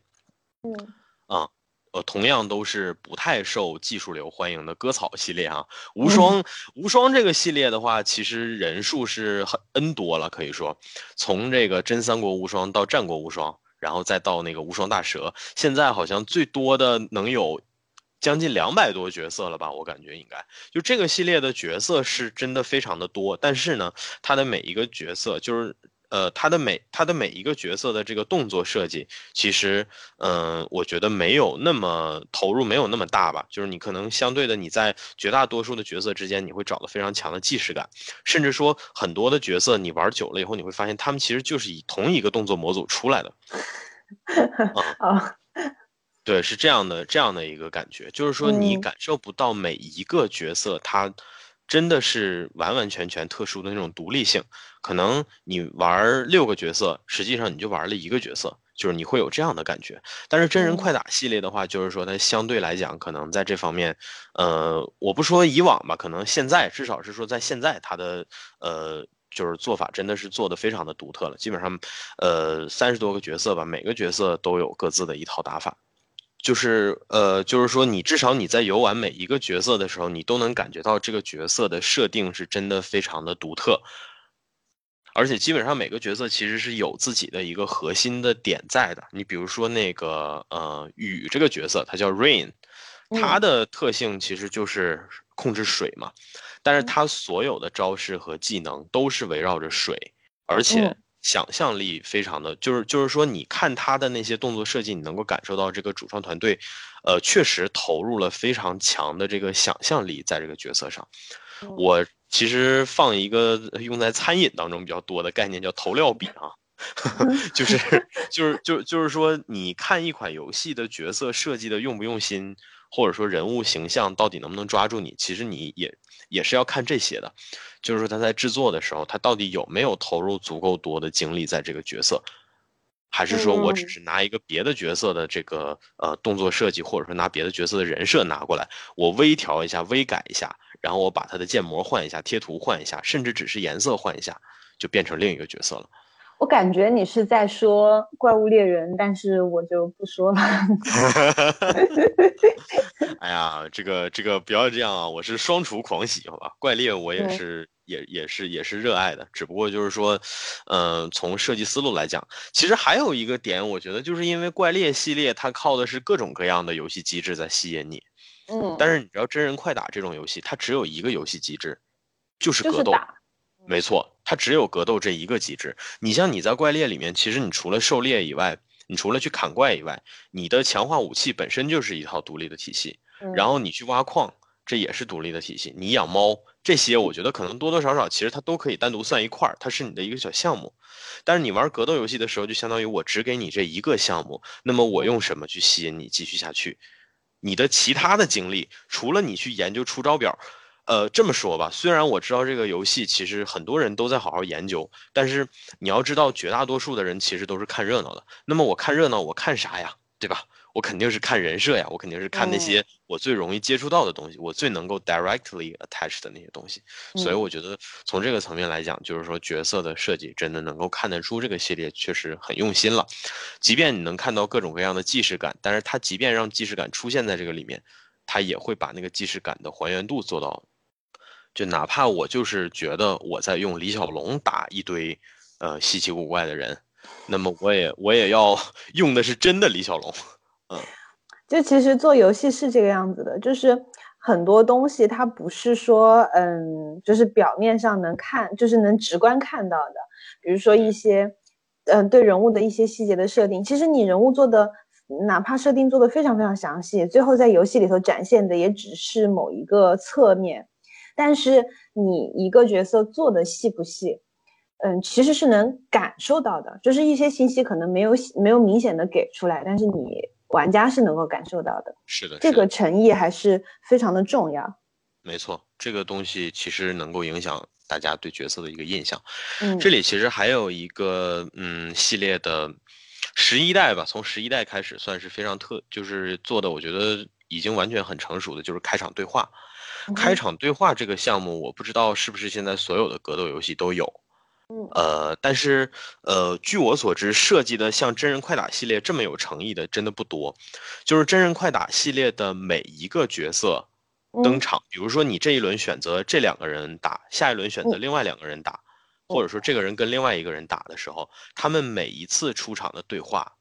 嗯啊。呃，同样都是不太受技术流欢迎的割草系列啊。无双，无双这个系列的话，其实人数是很 N 多了，可以说，从这个真三国无双到战国无双，然后再到那个无双大蛇，现在好像最多的能有将近两百多角色了吧？我感觉应该就这个系列的角色是真的非常的多，但是呢，它的每一个角色就是。呃，他的每他的每一个角色的这个动作设计，其实，嗯，我觉得没有那么投入，没有那么大吧。就是你可能相对的，你在绝大多数的角色之间，你会找到非常强的既视感，甚至说很多的角色你玩久了以后，你会发现他们其实就是以同一个动作模组出来的。啊，对，是这样的，这样的一个感觉，就是说你感受不到每一个角色他。真的是完完全全特殊的那种独立性，可能你玩六个角色，实际上你就玩了一个角色，就是你会有这样的感觉。但是真人快打系列的话，就是说它相对来讲，可能在这方面，呃，我不说以往吧，可能现在至少是说在现在它的呃就是做法真的是做的非常的独特了。基本上，呃，三十多个角色吧，每个角色都有各自的一套打法。就是呃，就是说，你至少你在游玩每一个角色的时候，你都能感觉到这个角色的设定是真的非常的独特，而且基本上每个角色其实是有自己的一个核心的点在的。你比如说那个呃雨这个角色，它叫 Rain，它的特性其实就是控制水嘛，但是它所有的招式和技能都是围绕着水，而且。想象力非常的，就是就是说，你看他的那些动作设计，你能够感受到这个主创团队，呃，确实投入了非常强的这个想象力在这个角色上。我其实放一个用在餐饮当中比较多的概念，叫投料比啊，就是就是就就是说，你看一款游戏的角色设计的用不用心。或者说人物形象到底能不能抓住你，其实你也也是要看这些的，就是说他在制作的时候，他到底有没有投入足够多的精力在这个角色，还是说我只是拿一个别的角色的这个呃动作设计，或者说拿别的角色的人设拿过来，我微调一下、微改一下，然后我把他的建模换一下、贴图换一下，甚至只是颜色换一下，就变成另一个角色了。我感觉你是在说怪物猎人，但是我就不说了。哎呀，这个这个不要这样啊！我是双厨狂喜，好吧？怪猎我也是，也也是也是热爱的，只不过就是说，嗯，从设计思路来讲，其实还有一个点，我觉得就是因为怪猎系列它靠的是各种各样的游戏机制在吸引你，嗯，但是你知道真人快打这种游戏，它只有一个游戏机制，就是格斗。没错，它只有格斗这一个机制。你像你在怪猎里面，其实你除了狩猎以外，你除了去砍怪以外，你的强化武器本身就是一套独立的体系。然后你去挖矿，这也是独立的体系。你养猫这些，我觉得可能多多少少其实它都可以单独算一块儿，它是你的一个小项目。但是你玩格斗游戏的时候，就相当于我只给你这一个项目，那么我用什么去吸引你继续下去？你的其他的精力，除了你去研究出招表。呃，这么说吧，虽然我知道这个游戏其实很多人都在好好研究，但是你要知道，绝大多数的人其实都是看热闹的。那么我看热闹，我看啥呀？对吧？我肯定是看人设呀，我肯定是看那些我最容易接触到的东西，我最能够 directly attach 的那些东西。所以我觉得从这个层面来讲，就是说角色的设计真的能够看得出这个系列确实很用心了。即便你能看到各种各样的既视感，但是它即便让既视感出现在这个里面，它也会把那个既视感的还原度做到。就哪怕我就是觉得我在用李小龙打一堆，呃稀奇古怪的人，那么我也我也要 用的是真的李小龙。嗯，就其实做游戏是这个样子的，就是很多东西它不是说嗯，就是表面上能看，就是能直观看到的，比如说一些嗯对人物的一些细节的设定，其实你人物做的。哪怕设定做的非常非常详细，最后在游戏里头展现的也只是某一个侧面，但是你一个角色做的细不细，嗯，其实是能感受到的，就是一些信息可能没有没有明显的给出来，但是你玩家是能够感受到的。是的，这个诚意还是非常的重要。没错，这个东西其实能够影响大家对角色的一个印象。嗯，这里其实还有一个嗯系列的。十一代吧，从十一代开始算是非常特，就是做的，我觉得已经完全很成熟的，就是开场对话。开场对话这个项目，我不知道是不是现在所有的格斗游戏都有。嗯，呃，但是呃，据我所知，设计的像真人快打系列这么有诚意的，真的不多。就是真人快打系列的每一个角色登场，比如说你这一轮选择这两个人打，下一轮选择另外两个人打。或者说，这个人跟另外一个人打的时候，他们每一次出场的对话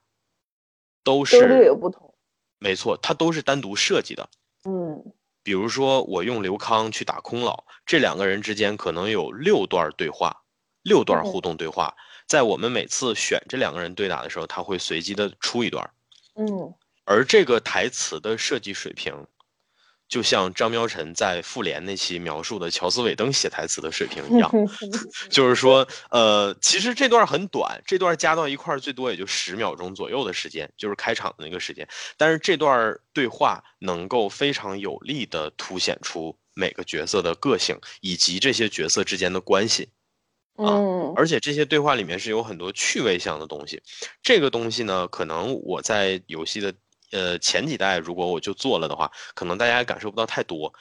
都是略有不同。没错，它都是单独设计的。嗯，比如说我用刘康去打空老，这两个人之间可能有六段对话，六段互动对话，在我们每次选这两个人对打的时候，他会随机的出一段。嗯，而这个台词的设计水平。就像张苗晨在复联那期描述的乔斯韦登写台词的水平一样 就是说，呃，其实这段很短，这段加到一块儿最多也就十秒钟左右的时间，就是开场的那个时间。但是这段对话能够非常有力的凸显出每个角色的个性以及这些角色之间的关系，啊，而且这些对话里面是有很多趣味性的东西。这个东西呢，可能我在游戏的。呃，前几代如果我就做了的话，可能大家感受不到太多，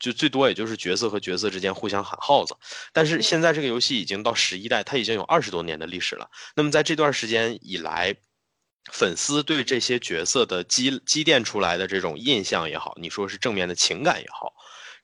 就最多也就是角色和角色之间互相喊号子。但是现在这个游戏已经到十一代，它已经有二十多年的历史了。那么在这段时间以来，粉丝对这些角色的积积淀出来的这种印象也好，你说是正面的情感也好，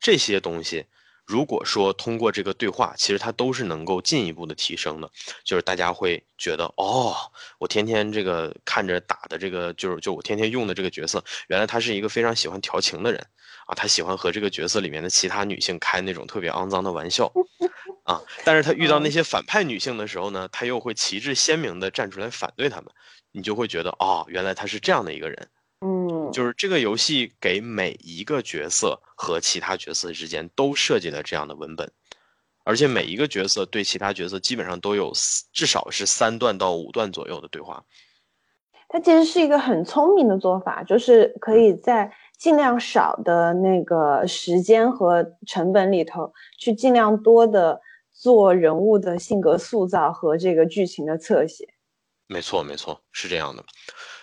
这些东西。如果说通过这个对话，其实它都是能够进一步的提升的，就是大家会觉得，哦，我天天这个看着打的这个，就是就我天天用的这个角色，原来他是一个非常喜欢调情的人。啊，他喜欢和这个角色里面的其他女性开那种特别肮脏的玩笑 啊，但是他遇到那些反派女性的时候呢，他又会旗帜鲜明的站出来反对他们，你就会觉得，哦，原来他是这样的一个人。嗯，就是这个游戏给每一个角色和其他角色之间都设计了这样的文本，而且每一个角色对其他角色基本上都有至少是三段到五段左右的对话。它其实是一个很聪明的做法，就是可以在尽量少的那个时间和成本里头，去尽量多的做人物的性格塑造和这个剧情的侧写。没错，没错，是这样的。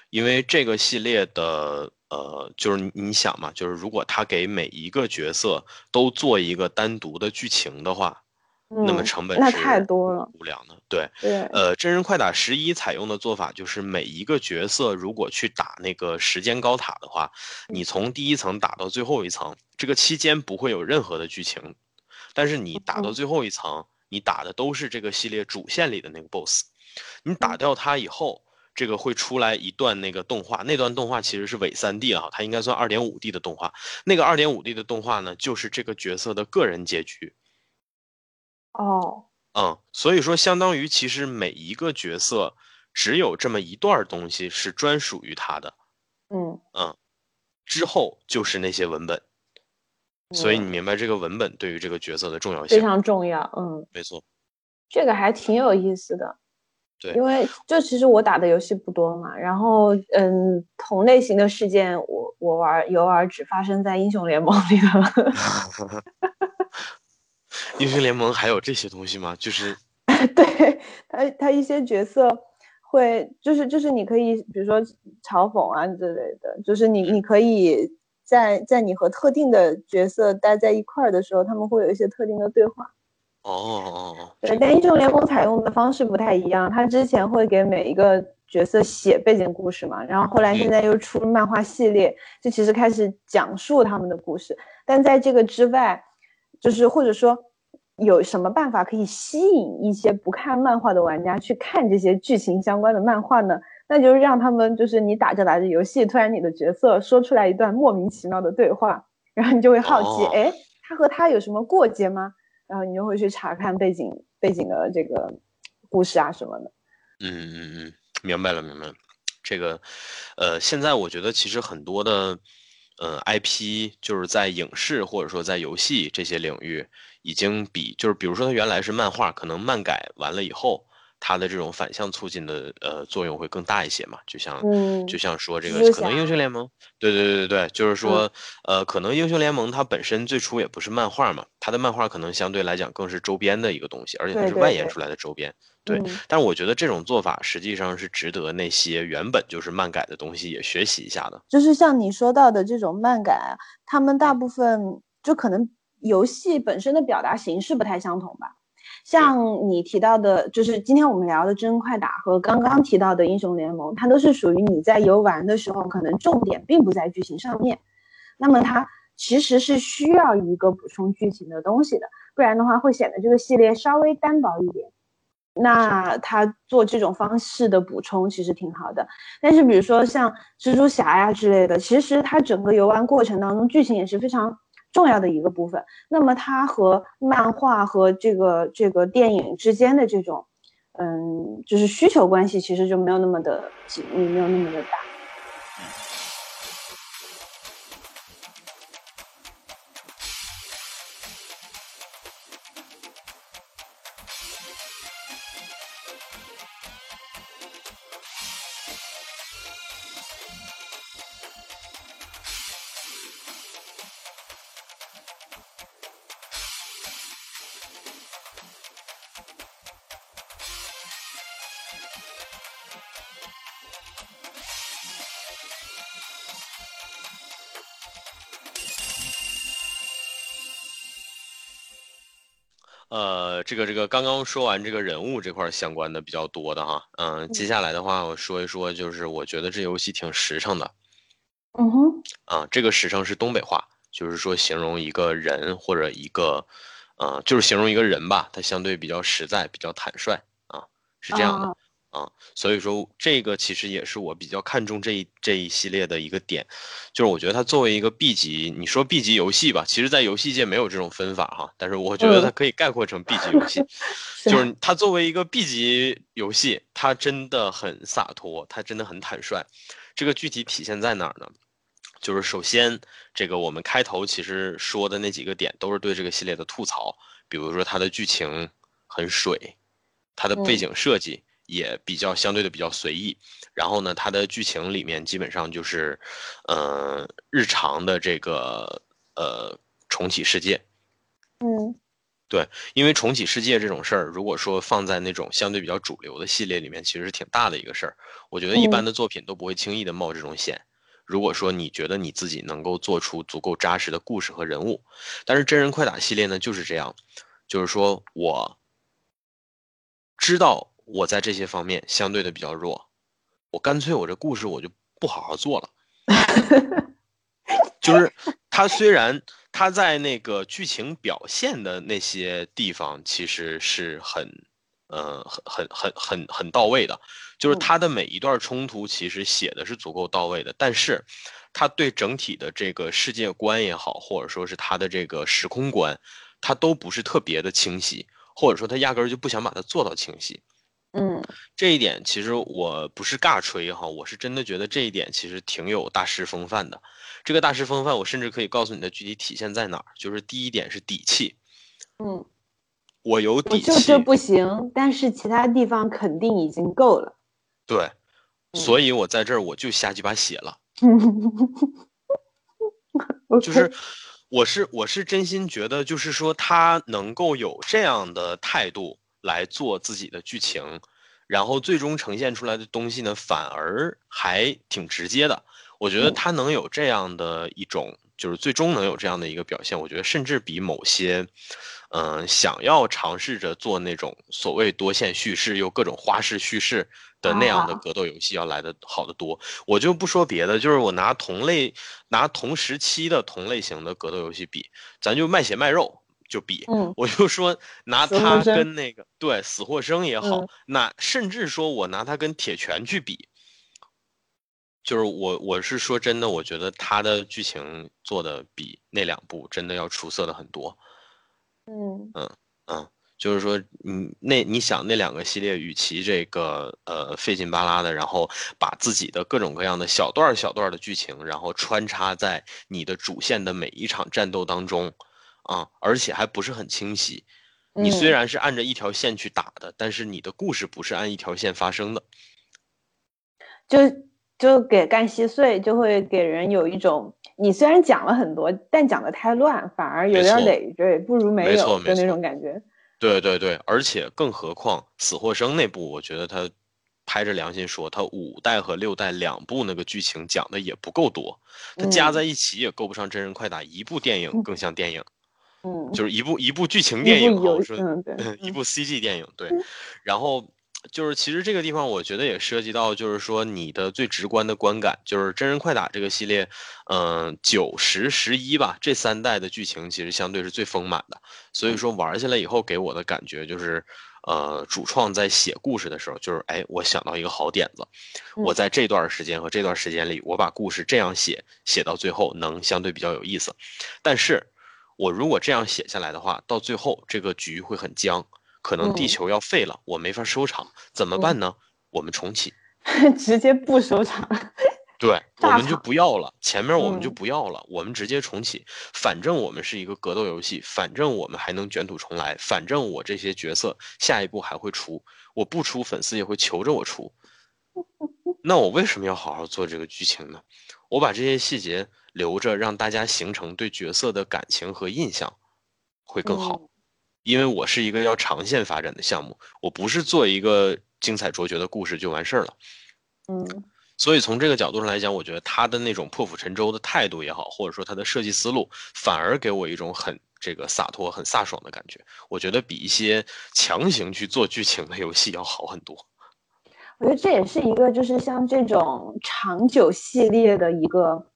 因为这个系列的，呃，就是你想嘛，就是如果他给每一个角色都做一个单独的剧情的话，那么成本那太多了，无良的。对，对，呃，真人快打十一采用的做法就是每一个角色如果去打那个时间高塔的话，你从第一层打到最后一层，这个期间不会有任何的剧情，但是你打到最后一层，你打的都是这个系列主线里的那个 BOSS，你打掉他以后。这个会出来一段那个动画，那段动画其实是伪三 D 啊，它应该算二点五 D 的动画。那个二点五 D 的动画呢，就是这个角色的个人结局。哦，嗯，所以说相当于其实每一个角色只有这么一段东西是专属于他的。嗯嗯，之后就是那些文本，所以你明白这个文本对于这个角色的重要性非常重要。嗯，没错，这个还挺有意思的。对，因为就其实我打的游戏不多嘛，然后嗯，同类型的事件我我玩游玩只发生在英雄联盟里了。英雄联盟还有这些东西吗？就是 对他他一些角色会就是就是你可以比如说嘲讽啊之类的，就是你你可以在在你和特定的角色待在一块儿的时候，他们会有一些特定的对话。哦哦哦，对，但英雄联盟采用的方式不太一样，他之前会给每一个角色写背景故事嘛，然后后来现在又出漫画系列，就其实开始讲述他们的故事。但在这个之外，就是或者说，有什么办法可以吸引一些不看漫画的玩家去看这些剧情相关的漫画呢？那就是让他们就是你打着打着游戏，突然你的角色说出来一段莫名其妙的对话，然后你就会好奇，哎，他和他有什么过节吗？然后你就会去查看背景背景的这个故事啊什么的。嗯嗯嗯，明白了明白了。这个，呃，现在我觉得其实很多的，呃，IP 就是在影视或者说在游戏这些领域，已经比就是比如说它原来是漫画，可能漫改完了以后。它的这种反向促进的呃作用会更大一些嘛？就像就像说这个可能英雄联盟，对对对对对，就是说呃可能英雄联盟它本身最初也不是漫画嘛，它的漫画可能相对来讲更是周边的一个东西，而且它是外延出来的周边。对，但是我觉得这种做法实际上是值得那些原本就是漫改的东西也学习一下的。就是像你说到的这种漫改，他们大部分就可能游戏本身的表达形式不太相同吧。像你提到的，就是今天我们聊的《真快打》和刚刚提到的《英雄联盟》，它都是属于你在游玩的时候，可能重点并不在剧情上面。那么它其实是需要一个补充剧情的东西的，不然的话会显得这个系列稍微单薄一点。那他做这种方式的补充其实挺好的。但是比如说像蜘蛛侠呀之类的，其实它整个游玩过程当中剧情也是非常。重要的一个部分，那么它和漫画和这个这个电影之间的这种，嗯，就是需求关系，其实就没有那么的紧密，没有那么的大。个这个刚刚说完这个人物这块相关的比较多的哈，嗯，接下来的话我说一说，就是我觉得这游戏挺实诚的，嗯哼，啊，这个实诚是东北话，就是说形容一个人或者一个，呃，就是形容一个人吧，他相对比较实在，比较坦率啊，是这样的。啊，所以说这个其实也是我比较看重这一这一系列的一个点，就是我觉得它作为一个 B 级，你说 B 级游戏吧，其实在游戏界没有这种分法哈，但是我觉得它可以概括成 B 级游戏，就是它作为一个 B 级游戏，它真的很洒脱，它真的很坦率。这个具体体现在哪儿呢？就是首先，这个我们开头其实说的那几个点都是对这个系列的吐槽，比如说它的剧情很水，它的背景设计。也比较相对的比较随意，然后呢，它的剧情里面基本上就是，呃，日常的这个呃重启世界，嗯，对，因为重启世界这种事儿，如果说放在那种相对比较主流的系列里面，其实是挺大的一个事儿。我觉得一般的作品都不会轻易的冒这种险。如果说你觉得你自己能够做出足够扎实的故事和人物，但是真人快打系列呢就是这样，就是说我知道。我在这些方面相对的比较弱，我干脆我这故事我就不好好做了。就是他虽然他在那个剧情表现的那些地方其实是很，呃，很很很很很到位的，就是他的每一段冲突其实写的是足够到位的，但是他对整体的这个世界观也好，或者说是他的这个时空观，他都不是特别的清晰，或者说他压根儿就不想把它做到清晰。嗯，这一点其实我不是尬吹哈，我是真的觉得这一点其实挺有大师风范的。这个大师风范，我甚至可以告诉你的具体体现在哪儿，就是第一点是底气。嗯，我有底气。就这不行，但是其他地方肯定已经够了。对，所以我在这儿我就瞎鸡巴写了。就是，我是我是真心觉得，就是说他能够有这样的态度。来做自己的剧情，然后最终呈现出来的东西呢，反而还挺直接的。我觉得他能有这样的一种，就是最终能有这样的一个表现，我觉得甚至比某些，嗯，想要尝试着做那种所谓多线叙事又各种花式叙事的那样的格斗游戏要来的好得多。我就不说别的，就是我拿同类、拿同时期的同类型的格斗游戏比，咱就卖血卖肉。就比，嗯我就说拿死它跟那个对死或生也好，嗯那甚至说我拿他跟铁拳去比，就是我我是说真的，我觉得他的剧情做的比那两部真的要出色的很多。嗯嗯，就是说，嗯，那你想那两个系列，与其这个呃费劲巴拉的，然后把自己的各种各样的小段小段的剧情，然后穿插在你的主线的每一场战斗当中，啊，而且还不是很清晰。你虽嗯然是按着一条线去打的，但是你的故事不是按一条线发生的。就就给干稀碎，就会给人有一种你虽然讲了很多，但讲的太乱，反而有点累赘，不如没有的那种感觉。对对对，而且更何况死或生那部，我觉得他拍着良心说，他五代和六代两部那个剧情讲的也不够多，他加嗯在一起也够不上真人快打一部电影嗯更像电影。嗯，就是一部一部剧情电影我说嗯对，一嗯部 CG 电影，对。然后就是其实这个地方，我觉得也涉及到，就是说你的最直观的观感，就是真人快打这个系列，嗯、九十十一吧，这三代的剧情其实相对是最丰满的。所以说玩下来以后给我的感觉就是，呃，主创在写故事的时候，就是哎，我想到一个好点子，我嗯在这段时间和这段时间里，我把故事这样写，写到最后能相对比较有意思。但是，我如果这样写下来的话，到最后这个局会很僵，可能地嗯球要废了，我没法收场，怎么办呢？我们重启，直接不收场。对，我们就不要了，前面我们就嗯不要了，我们直接重启。反正我们是一个格斗游戏，反正我们还能卷土重来，反正我这些角色下一步还会出，我不出粉丝也会求着我出。那我为什么要好好做这个剧情呢？我把这些细节留着，让大家形成对角色的感情和印象，会更好。嗯因为我是一个要长线发展的项目，我不是做一个精彩卓绝的故事就完事儿了。嗯所以从这个角度上来讲，我觉得他的那种破釜沉舟的态度也好，或者说他的设计思路，反而给我一种很这个洒脱、很飒爽的感觉。我觉得比一些强行去做剧情的游戏要好很多。我觉得这也是一个就是像这种长久系列的一个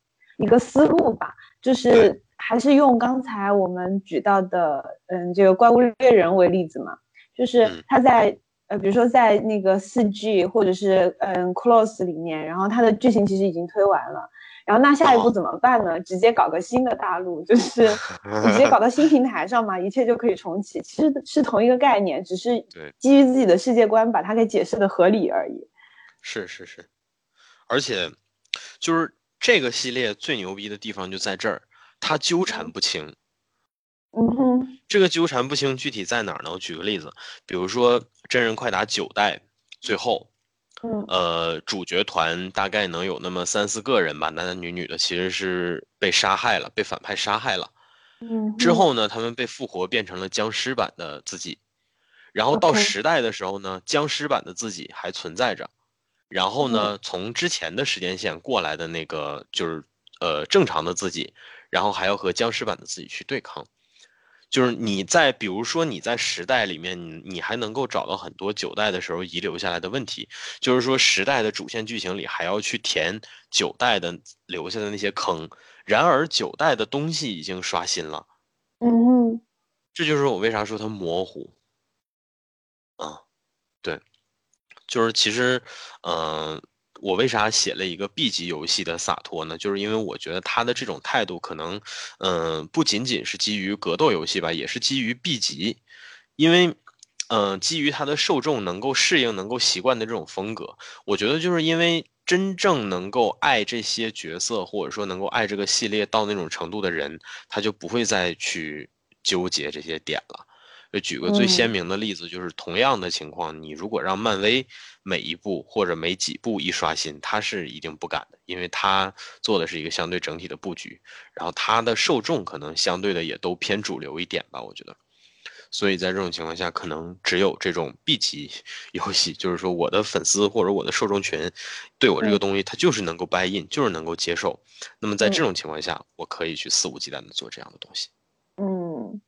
一个思路吧，就是还是用刚才我们举到的，嗯，这个怪物猎人为例子嘛，就是嗯。他在呃，比如说在那个四 G 或者是嗯 Close 里面，然后它的剧情其实已经推完了，然后那下一步哦。怎么办呢？直接搞个新的大陆，就是你直接搞到新平台上嘛，一切就可以重启，其实是同一个概念，只是基于自己的世界观把它给解释的合理而已。是是是，而且就是这个系列最牛逼的地方就在这儿，它纠缠不清。嗯哼，这个纠缠不清具体在哪儿呢？我举个例子，比如说真人快打九代，最后嗯呃，主角团大概能有那么三四个人吧，男男女女的，其实是被杀害了，被反派杀害了。嗯，之后呢，他们被复活，变成了僵尸版的自己。然后到十代的时候呢，僵尸版的自己还存在着。然后呢，从之前的时间线过来的那个就是呃正常的自己，然后还要和僵尸版的自己去对抗。就是你在，比如说你在十代里面，你你还能够找到很多九代的时候遗留下来的问题，就是说时代的主线剧情里还要去填九代的留下的那些坑，然而九代的东西已经刷新了，嗯，这就是我为啥说它模糊。啊，对，就是其实，嗯、我为啥写了一个 B 级游戏的洒脱呢？就是因为我觉得他的这种态度可能，嗯、不仅仅是基于格斗游戏吧，也是基于 B 级，因为，嗯、基于他的受众能够适应、能够习惯的这种风格，我觉得就是因为真正能够爱这些角色，或者说能够爱这个系列到那种程度的人，他就不会再去纠结这些点了。就举个最鲜嗯明的例子，就是同样的情况，你如果让漫威每一部或者每几部一刷新，它是一定不敢的，因为它做的是一个相对整体的布局，然后它的受众可能相对的也都偏主流一点吧，我觉得。所以在这种情况下，可能只有这种 B 级游戏，就是说我的粉丝或者我的受众群对我这个嗯东西，他就是能够 buy in，就是能够接受。那么在这嗯种情况下，我可以去肆无忌惮的做这样的东西。嗯，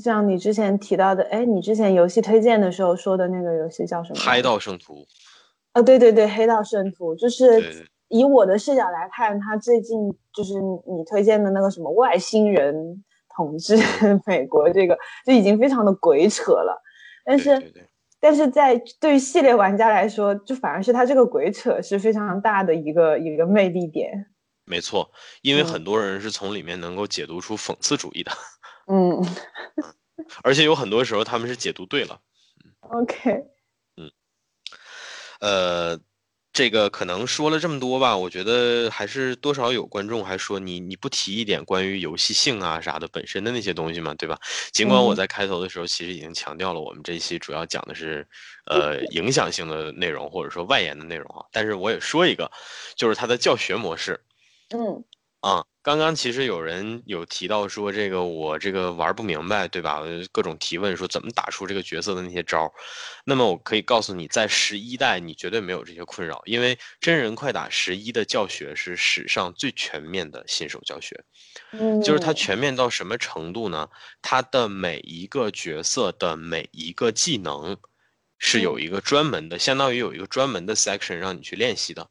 像你之前提到的，哎，你之前游戏推荐的时候说的那个游戏叫什么来着？嗨到圣徒，啊，对对对，黑道圣徒，就是以我的视角来看，他最近就是你推荐的那个什么外星人，统治 美国，这个就已经非常的鬼扯了。但是，但是在对于系列玩家来说，就反而是他这个鬼扯是非常大的一个一个魅力点。没错，因为很多人是从里面能够解读出讽刺主义的。嗯，而且有很多时候他们是解读对了。OK。嗯，呃。这个可能说了这么多吧，我觉得还是多少有观众还说你你不提一点关于游戏性啊啥的本身的那些东西嘛，对吧？尽管我在开头的时候其实已经强调了，我们这一期主要讲的是呃影响性的内容或者说外延的内容啊，但是我也说一个，就是它的教学模式，嗯。啊，刚刚其实有人有提到说这个我这个玩不明白，对吧？各种提问说怎么打出这个角色的那些招那么我可以告诉你，在十一代你绝对没有这些困扰，因为真人快打十一的教学是史上最全面的新手教学。嗯，就是它全面到什么程度呢？它的每一个角色的每一个技能是有一个专门的，相当于有一个专门的 section 让你去练习的。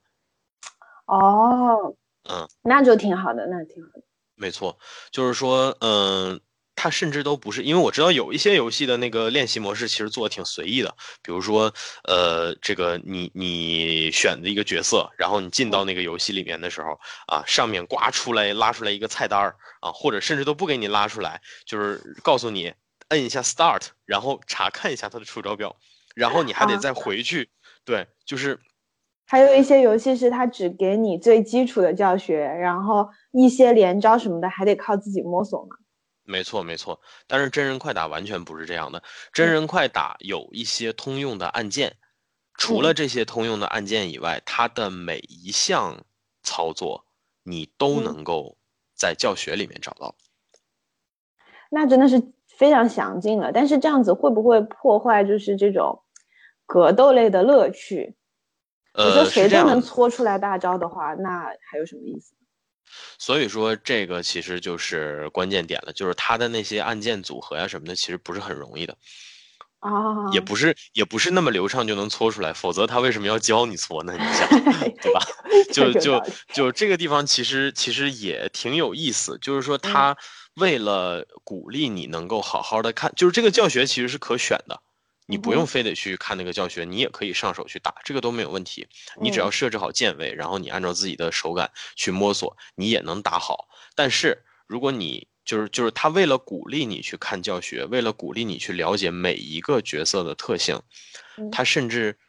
哦。嗯，那就挺好的，那挺好的。没错，就是说，嗯，他甚至都不是，因为我知道有一些游戏的那个练习模式其实做的挺随意的，比如说，呃，这个你你选的一个角色，然后你进到那个游戏里面的时候，啊，上面刮出来拉出来一个菜单儿啊，或者甚至都不给你拉出来，就是告诉你摁一下 Start，然后查看一下它的出招表，然后你还得再回去，对，就是。还有一些游戏是它只给你最基础的教学，然后一些连招什么的还得靠自己摸索嘛。没错没错，但是真人快打完全不是这样的。真人快打有一些通用的按键，除了这些通用的按键以外，它的每一项操作你都能够在教学里面找到。那真的是非常详尽了，但是这样子会不会破坏就是这种格斗类的乐趣？呃，说谁都能搓出来大招的话，那还有什么意思？所以说这个其实就是关键点了，就是它的那些按键组合呀什么的，其实不是很容易的啊，也不是也不是那么流畅就能搓出来，否则他为什么要教你搓呢？你想，对吧？就就就这个地方其实其实也挺有意思，就是说他为了鼓励你能够好好的看，就是这个教学其实是可选的。你不用非得去看那个教学，你也可以上手去打，这个都没有问题。你只要设置好键位，然后你按照自己的手感去摸索，你也能打好。但是如果你就是就是他为了鼓励你去看教学，为了鼓励你去了解每一个角色的特性，他甚至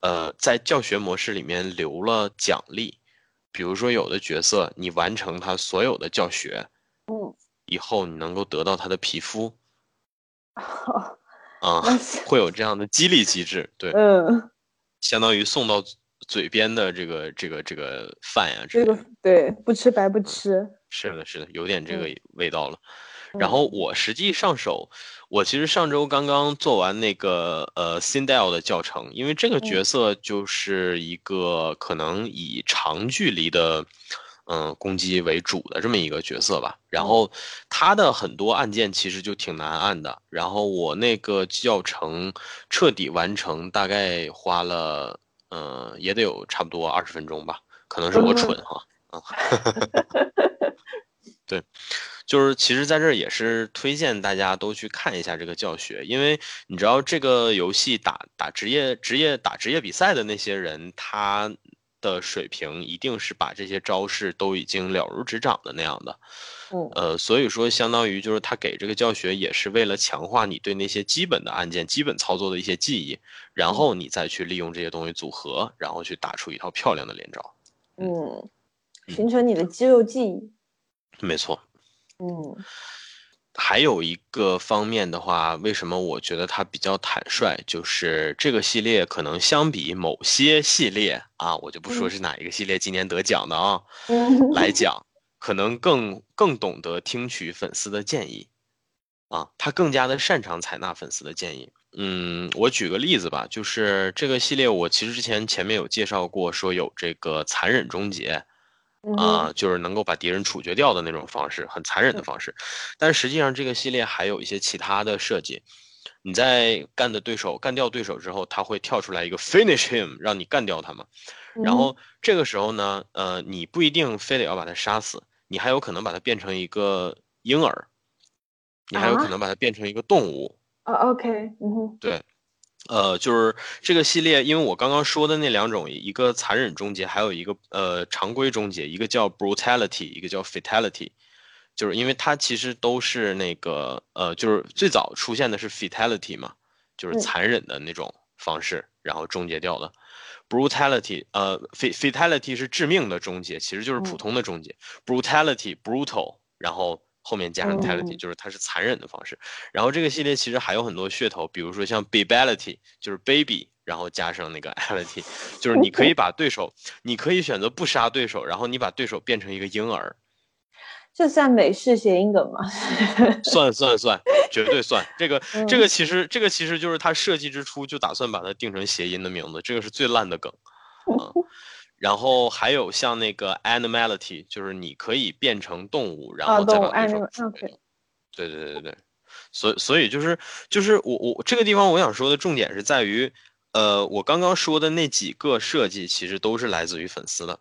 呃在教学模式里面留了奖励，比如说有的角色你完成他所有的教学，嗯，以后你能够得到他的皮肤。啊，会有这样的激励机制，对，嗯，相当于送到嘴边的这个这个这个饭呀，这个对，不吃白不吃，是的，是的，有点这个味道了。然后我实际上手，我其实上周刚刚做完那个呃 Sindel 的教程，因为这个角色就是一个可能以长距离的。嗯，攻击为主的这么一个角色吧，然后他的很多按键其实就挺难按的，然后我那个教程彻底完成大概花了，嗯，也得有差不多二十分钟吧，可能是我蠢哈，啊，对，就是其实在这儿也是推荐大家都去看一下这个教学，因为你知道这个游戏打打职业职业打职业比赛的那些人，他。的水平一定是把这些招式都已经了如指掌的那样的，嗯，呃，所以说相当于就是他给这个教学也是为了强化你对那些基本的按键、基本操作的一些记忆，然后你再去利用这些东西组合，然后去打出一套漂亮的连招，嗯，形成你的肌肉记忆，没错，嗯。还有一个方面的话，为什么我觉得它比较坦率？就是这个系列可能相比某些系列啊，我就不说是哪一个系列今年得奖的啊，来讲，可能更更懂得听取粉丝的建议，啊，他更加的擅长采纳粉丝的建议。嗯，我举个例子吧，就是这个系列我其实之前前面有介绍过，说有这个残忍终结。啊，就是能够把敌人处决掉的那种方式，很残忍的方式。但实际上，这个系列还有一些其他的设计。你在干的对手干掉对手之后，他会跳出来一个 finish him，让你干掉他嘛。然后这个时候呢，呃，你不一定非得要把他杀死，你还有可能把他变成一个婴儿，你还有可能把它变成一个动物。哦，OK，嗯哼，对，呃，就是这个系列，因为我刚刚说的那两种，一个残忍终结，还有一个呃常规终结，一个叫 brutality，一个叫 fatality，就是因为它其实都是那个呃，就是最早出现的是 fatality 嘛，就是残忍的那种方式，然后终结掉的。brutality，呃，fatality 是致命的终结，其实就是普通的终结。brutality，brutal，然后。后面加上 tality，就是它是残忍的方式。然后这个系列其实还有很多噱头，比如说像 babyality，就是 baby，然后加上那个 ality，就是你可以把对手，你可以选择不杀对手，然后你把对手变成一个婴儿。这算美式谐音梗吗？算算算，绝对算。这个这个其实这个其实就是他设计之初就打算把它定成谐音的名字，这个是最烂的梗。嗯。然后还有像那个 animality，就是你可以变成动物，然后再把对手。对对对对对，所所以就是就是我我这个地方我想说的重点是在于，呃，我刚刚说的那几个设计其实都是来自于粉丝的。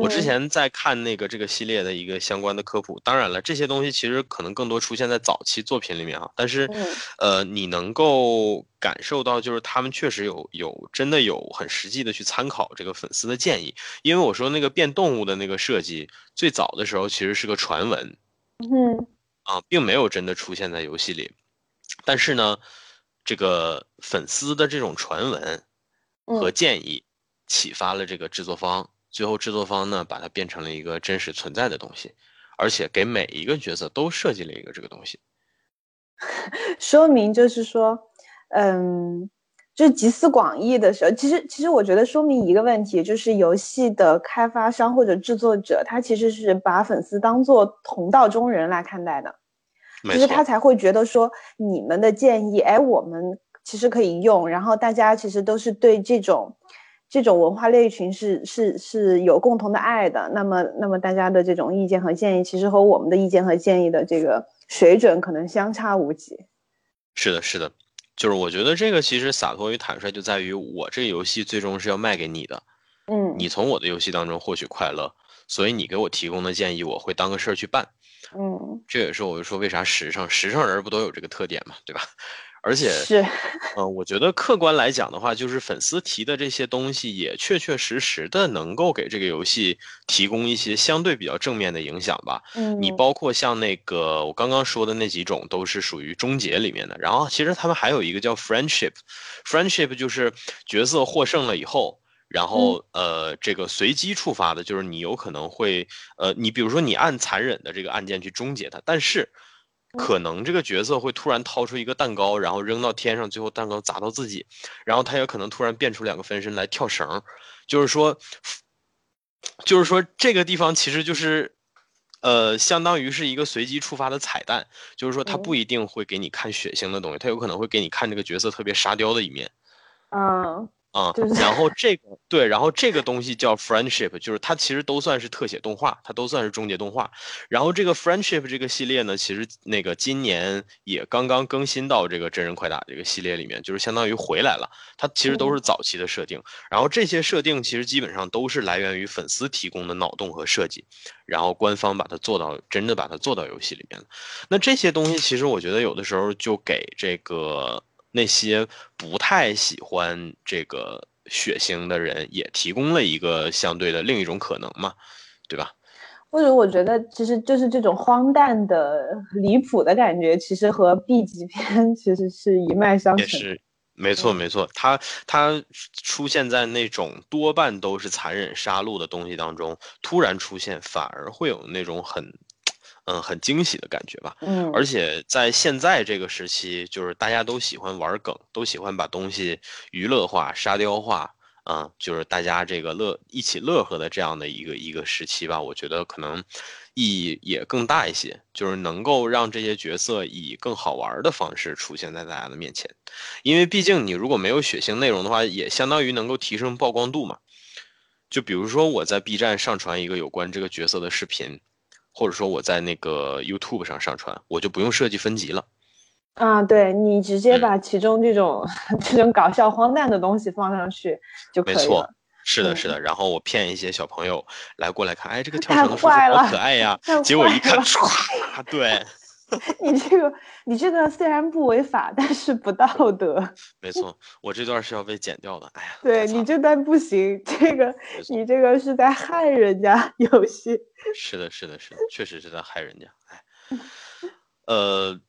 我之前在看那个这个系列的一个相关的科普，当然了，这些东西其实可能更多出现在早期作品里面啊，但是，呃，你能够感受到，就是他们确实有有真的有很实际的去参考这个粉丝的建议，因为我说那个变动物的那个设计，最早的时候其实是个传闻，嗯，啊，并没有真的出现在游戏里，但是呢，这个粉丝的这种传闻和建议，启发了这个制作方。最后，制作方呢把它变成了一个真实存在的东西，而且给每一个角色都设计了一个这个东西，说明就是说，嗯，就集思广益的时候，其实其实我觉得说明一个问题，就是游戏的开发商或者制作者，他其实是把粉丝当做同道中人来看待的，就是他才会觉得说你们的建议，哎，我们其实可以用，然后大家其实都是对这种。这种文化类群是是是有共同的爱的，那么那么大家的这种意见和建议，其实和我们的意见和建议的这个水准可能相差无几。是的，是的，就是我觉得这个其实洒脱与坦率就在于我这个游戏最终是要卖给你的，嗯，你从我的游戏当中获取快乐，所以你给我提供的建议我会当个事儿去办，嗯，这也是我就说为啥时尚时尚人不都有这个特点嘛，对吧？而且是，嗯，我觉得客观来讲的话，就是粉丝提的这些东西，也确确实实的能够给这个游戏提供一些相对比较正面的影响吧。嗯，你包括像那个我刚刚说的那几种，都是属于终结里面的。然后其实他们还有一个叫 friendship，friendship 就是角色获胜了以后，然后呃这个随机触发的，就是你有可能会呃你比如说你按残忍的这个按键去终结它，但是。可能这个角色会突然掏出一个蛋糕，然后扔到天上，最后蛋糕砸到自己，然后他也可能突然变出两个分身来跳绳，就是说，就是说这个地方其实就是，呃，相当于是一个随机触发的彩蛋，就是说他不一定会给你看血腥的东西，他有可能会给你看这个角色特别沙雕的一面，嗯。啊，然后 这个对，然后这个东西叫 friendship，就是它其实都算是特写动画，它都算是终结动画。然后这个 friendship 这个系列呢，其实那个今年也刚刚更新到这个真人快打这个系列里面，就是相当于回来了。它其实都是早期的设定，然后这些设定其实基本上都是来源于粉丝提供的脑洞和设计，然后官方把它做到真的把它做到游戏里面了。那这些东西其实我觉得有的时候就给这个。那些不太喜欢这个血腥的人，也提供了一个相对的另一种可能嘛，对吧？或者我觉得，其实就是这种荒诞的、离谱的感觉，其实和 B 级片其实是一脉相承。也是，没错没错，它它出现在那种多半都是残忍杀戮的东西当中，突然出现，反而会有那种很。嗯，很惊喜的感觉吧。嗯，而且在现在这个时期，就是大家都喜欢玩梗，都喜欢把东西娱乐化、沙雕化，啊，就是大家这个乐一起乐呵的这样的一个一个时期吧。我觉得可能意义也更大一些，就是能够让这些角色以更好玩的方式出现在大家的面前。因为毕竟你如果没有血腥内容的话，也相当于能够提升曝光度嘛。就比如说我在 B 站上传一个有关这个角色的视频。或者说我在那个 YouTube 上上传，我就不用设计分级了。啊，对你直接把其中这种 这种搞笑荒诞的东西放上去就可以了。没错，是的，是的。然后我骗一些小朋友来过来看，哎，这个跳绳的叔叔好可爱呀！结果一看，唰，对，你这个你这个虽然不违法，但是不道德。没错，我这段是要被剪掉的。哎呀，对你这段不行，这个你这个是在害人家游戏。是的，是的，是的，确实是在害人家。哎，呃，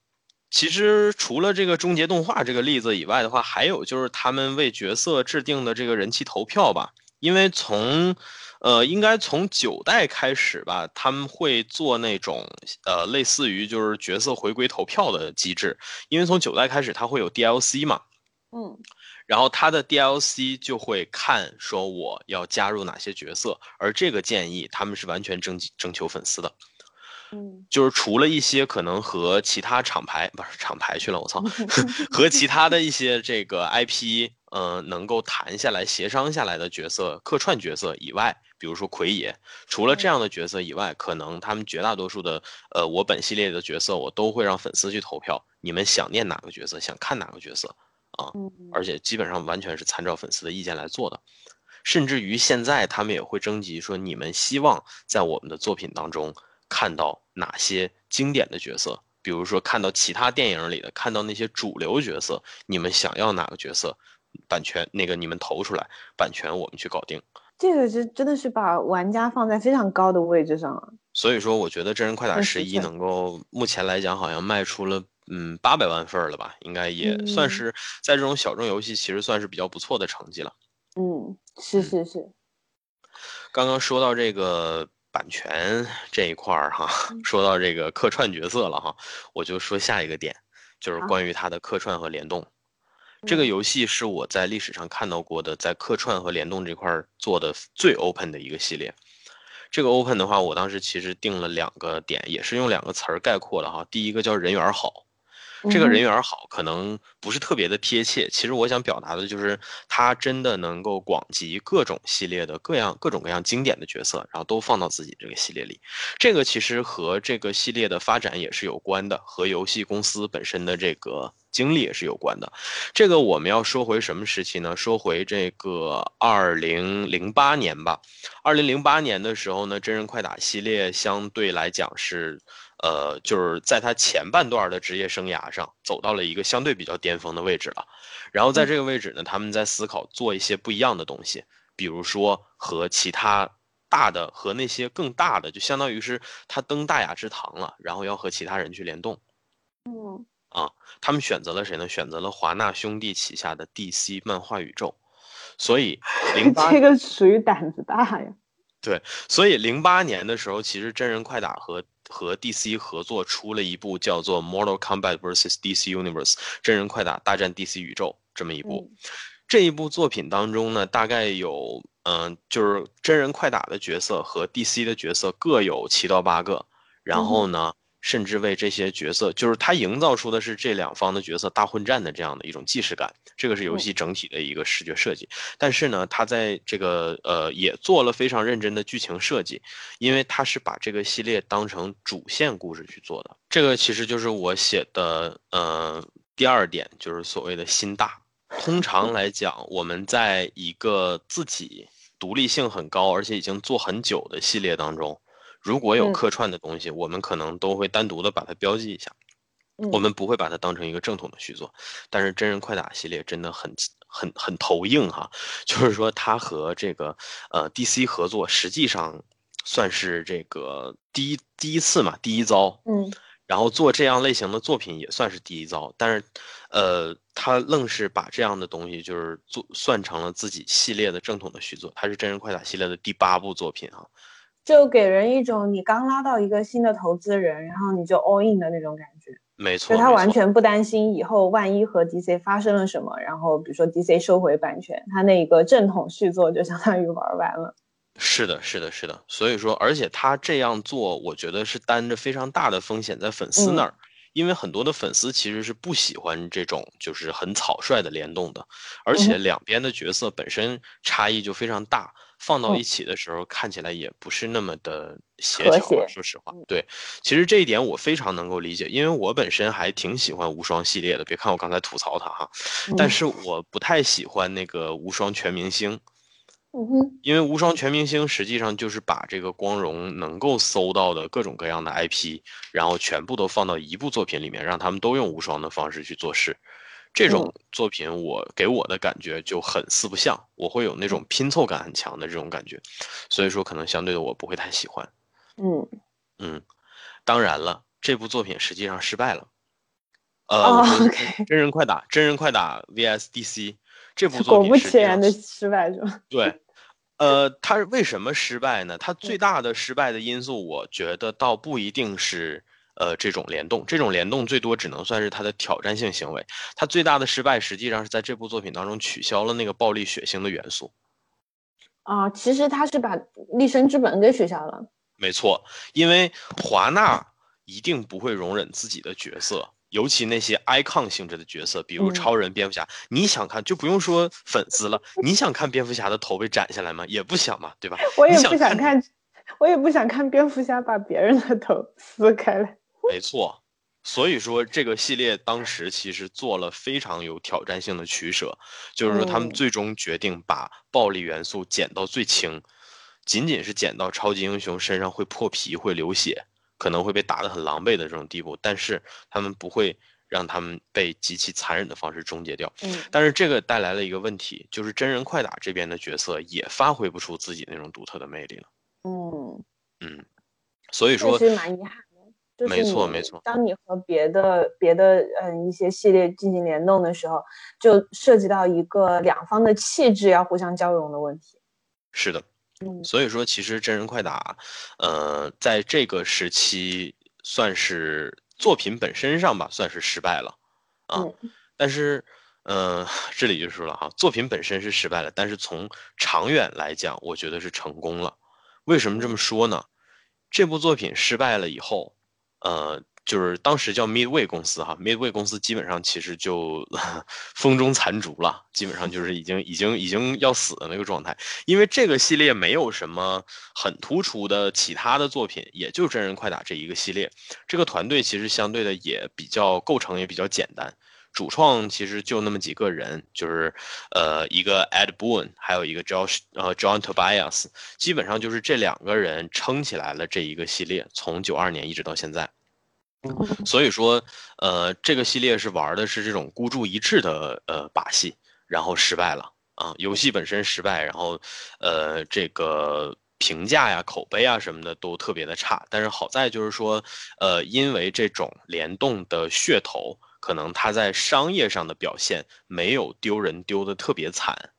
其实除了这个终结动画这个例子以外的话，还有就是他们为角色制定的这个人气投票吧，因为从。呃，应该从九代开始吧，他们会做那种呃，类似于就是角色回归投票的机制，因为从九代开始，它会有 DLC 嘛，嗯，然后它的 DLC 就会看说我要加入哪些角色，而这个建议他们是完全征征求粉丝的，嗯，就是除了一些可能和其他厂牌不是厂牌去了，我操，和其他的一些这个 IP，嗯，能够谈下来协商下来的角色客串角色以外。比如说奎爷，除了这样的角色以外，可能他们绝大多数的，呃，我本系列的角色，我都会让粉丝去投票。你们想念哪个角色，想看哪个角色啊？而且基本上完全是参照粉丝的意见来做的。甚至于现在他们也会征集说，你们希望在我们的作品当中看到哪些经典的角色？比如说看到其他电影里的，看到那些主流角色，你们想要哪个角色？版权那个你们投出来，版权我们去搞定。这个是真的是把玩家放在非常高的位置上了，所以说我觉得《真人快打十一》能够目前来讲好像卖出了嗯八百万份了吧，应该也算是在这种小众游戏其实算是比较不错的成绩了。嗯，是是是。刚刚说到这个版权这一块儿哈，说到这个客串角色了哈，我就说下一个点，就是关于它的客串和联动。这个游戏是我在历史上看到过的，在客串和联动这块做的最 open 的一个系列。这个 open 的话，我当时其实定了两个点，也是用两个词儿概括的哈。第一个叫人缘好。这个人缘好，可能不是特别的贴切。其实我想表达的就是，他真的能够广集各种系列的各样各种各样经典的角色，然后都放到自己这个系列里。这个其实和这个系列的发展也是有关的，和游戏公司本身的这个经历也是有关的。这个我们要说回什么时期呢？说回这个二零零八年吧。二零零八年的时候呢，真人快打系列相对来讲是。呃，就是在他前半段的职业生涯上，走到了一个相对比较巅峰的位置了。然后在这个位置呢，他们在思考做一些不一样的东西，比如说和其他大的和那些更大的，就相当于是他登大雅之堂了，然后要和其他人去联动。嗯，啊，他们选择了谁呢？选择了华纳兄弟旗下的 DC 漫画宇宙。所以 零八这个属于胆子大呀。对，所以零八年的时候，其实真人快打和和 DC 合作出了一部叫做《Mortal Kombat vs DC Universe》真人快打大战 DC 宇宙这么一部。这一部作品当中呢，大概有嗯，就是真人快打的角色和 DC 的角色各有七到八个，然后呢。甚至为这些角色，就是他营造出的是这两方的角色大混战的这样的一种既视感，这个是游戏整体的一个视觉设计。但是呢，他在这个呃也做了非常认真的剧情设计，因为他是把这个系列当成主线故事去做的。这个其实就是我写的呃第二点，就是所谓的心大。通常来讲，我们在一个自己独立性很高，而且已经做很久的系列当中。如果有客串的东西，我们可能都会单独的把它标记一下，我们不会把它当成一个正统的续作。但是真人快打系列真的很很很头硬哈，就是说它和这个呃 DC 合作，实际上算是这个第一第一次嘛，第一遭。嗯。然后做这样类型的作品也算是第一遭，但是，呃，他愣是把这样的东西就是做算成了自己系列的正统的续作，它是真人快打系列的第八部作品哈。就给人一种你刚拉到一个新的投资人，然后你就 all in 的那种感觉。没错，就他完全不担心以后万一和 DC 发生了什么，然后比如说 DC 收回版权，他那一个正统续作就相当于玩完了。是的，是的，是的。所以说，而且他这样做，我觉得是担着非常大的风险在粉丝那儿，因为很多的粉丝其实是不喜欢这种就是很草率的联动的，而且两边的角色本身差异就非常大。放到一起的时候，看起来也不是那么的协调。说实话，对，其实这一点我非常能够理解，因为我本身还挺喜欢无双系列的。别看我刚才吐槽它哈，但是我不太喜欢那个无双全明星，因为无双全明星实际上就是把这个光荣能够搜到的各种各样的 IP，然后全部都放到一部作品里面，让他们都用无双的方式去做事。这种作品我给我的感觉就很四不像，我会有那种拼凑感很强的这种感觉，所以说可能相对的我不会太喜欢。嗯嗯，当然了，这部作品实际上失败了。呃，OK 真人快打，真人快打 VS DC 这部作品果不其然的失败是吧？对，呃，它为什么失败呢？它最大的失败的因素，我觉得倒不一定是呃这种联动，这种联动最多只能算是他的挑战性行为。他最大的失败实际上是在这部作品当中取消了那个暴力血腥的元素。啊，其实他是把立身之本给取消了。没错，因为华纳一定不会容忍自己的角色，尤其那些 icon 性质的角色，比如嗯超人、蝙蝠侠，你想看就不用说粉丝了，你想看蝙蝠侠的头被斩下来吗？也不想嘛，对吧？我也你不想看，我也不想看蝙蝠侠把别人的头撕开来。没错，所以说这个系列当时其实做了非常有挑战性的取舍，就是说他们嗯最终决定把暴力元素减到最轻，仅仅是减到超级英雄身上会破皮、会流血，可能会被打得很狼狈的这种地步，但是他们不会让他们被极其残忍的方式终结掉。嗯但是这个带来了一个问题，就是真人快打这边的角色也发挥不出自己那种独特的魅力了。嗯，嗯，所以确说，实蛮遗憾的。就是没错没错当你和别的别的嗯一些系列进行联动的时候，就涉及到一个两方的气质要互相交融的问题。是的。嗯所以说，其实真人快打，呃，在这个时期算是作品本身上吧，算是失败了啊。嗯但是，呃，这里就说了哈，作品本身是失败了，但是从长远来讲，我觉得是成功了。为什么这么说呢？这部作品失败了以后，呃，就是当时叫 Midway 公司哈，Midway 公司基本上其实就 风中残烛了，基本上就是已经已经已经要死的那个状态。因为这个系列没有什么很突出的其他的作品，也就真人快打这一个系列。这个团队其实相对的也比较构成也比较简单，主创其实就那么几个人，就是呃一个 Ed Boon，还有一个 Josh 呃 John Tobias，基本上就是这两个人撑起来了这一个系列，从九二年一直到现在。所以说，呃，这个系列是玩的是这种孤注一掷的呃把戏，然后失败了啊，游戏本身失败，然后呃这个评价呀、口碑啊什么的都特别的差。但是好在就是说，呃，因为这种联动的噱头，可能他在商业上的表现没有丢人丢的特别惨。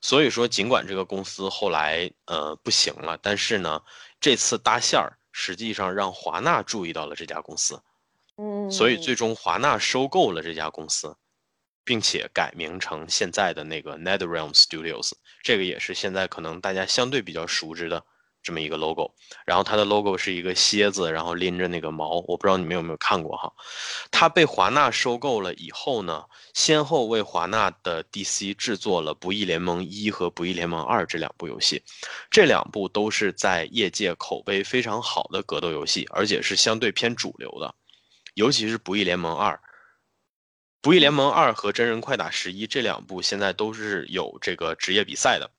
所以说，尽管这个公司后来呃不行了，但是呢，这次搭线儿实际上让华纳注意到了这家公司，嗯，所以最终华纳收购了这家公司，并且改名成现在的那个 NetherRealm Studios，这个也是现在可能大家相对比较熟知的这么一个 logo。然后它的 logo 是一个蝎子，然后拎着那个矛，我不知道你们有没有看过哈。它被华纳收购了以后呢，先后为华纳的 DC 制作了《不义联盟一》和《不义联盟二》这两部游戏，这两部都是在业界口碑非常好的格斗游戏，而且是相对偏主流的，尤其是《不义联盟二》。《不义联盟二》和《真人快打十一》这两部现在都是有这个职业比赛的，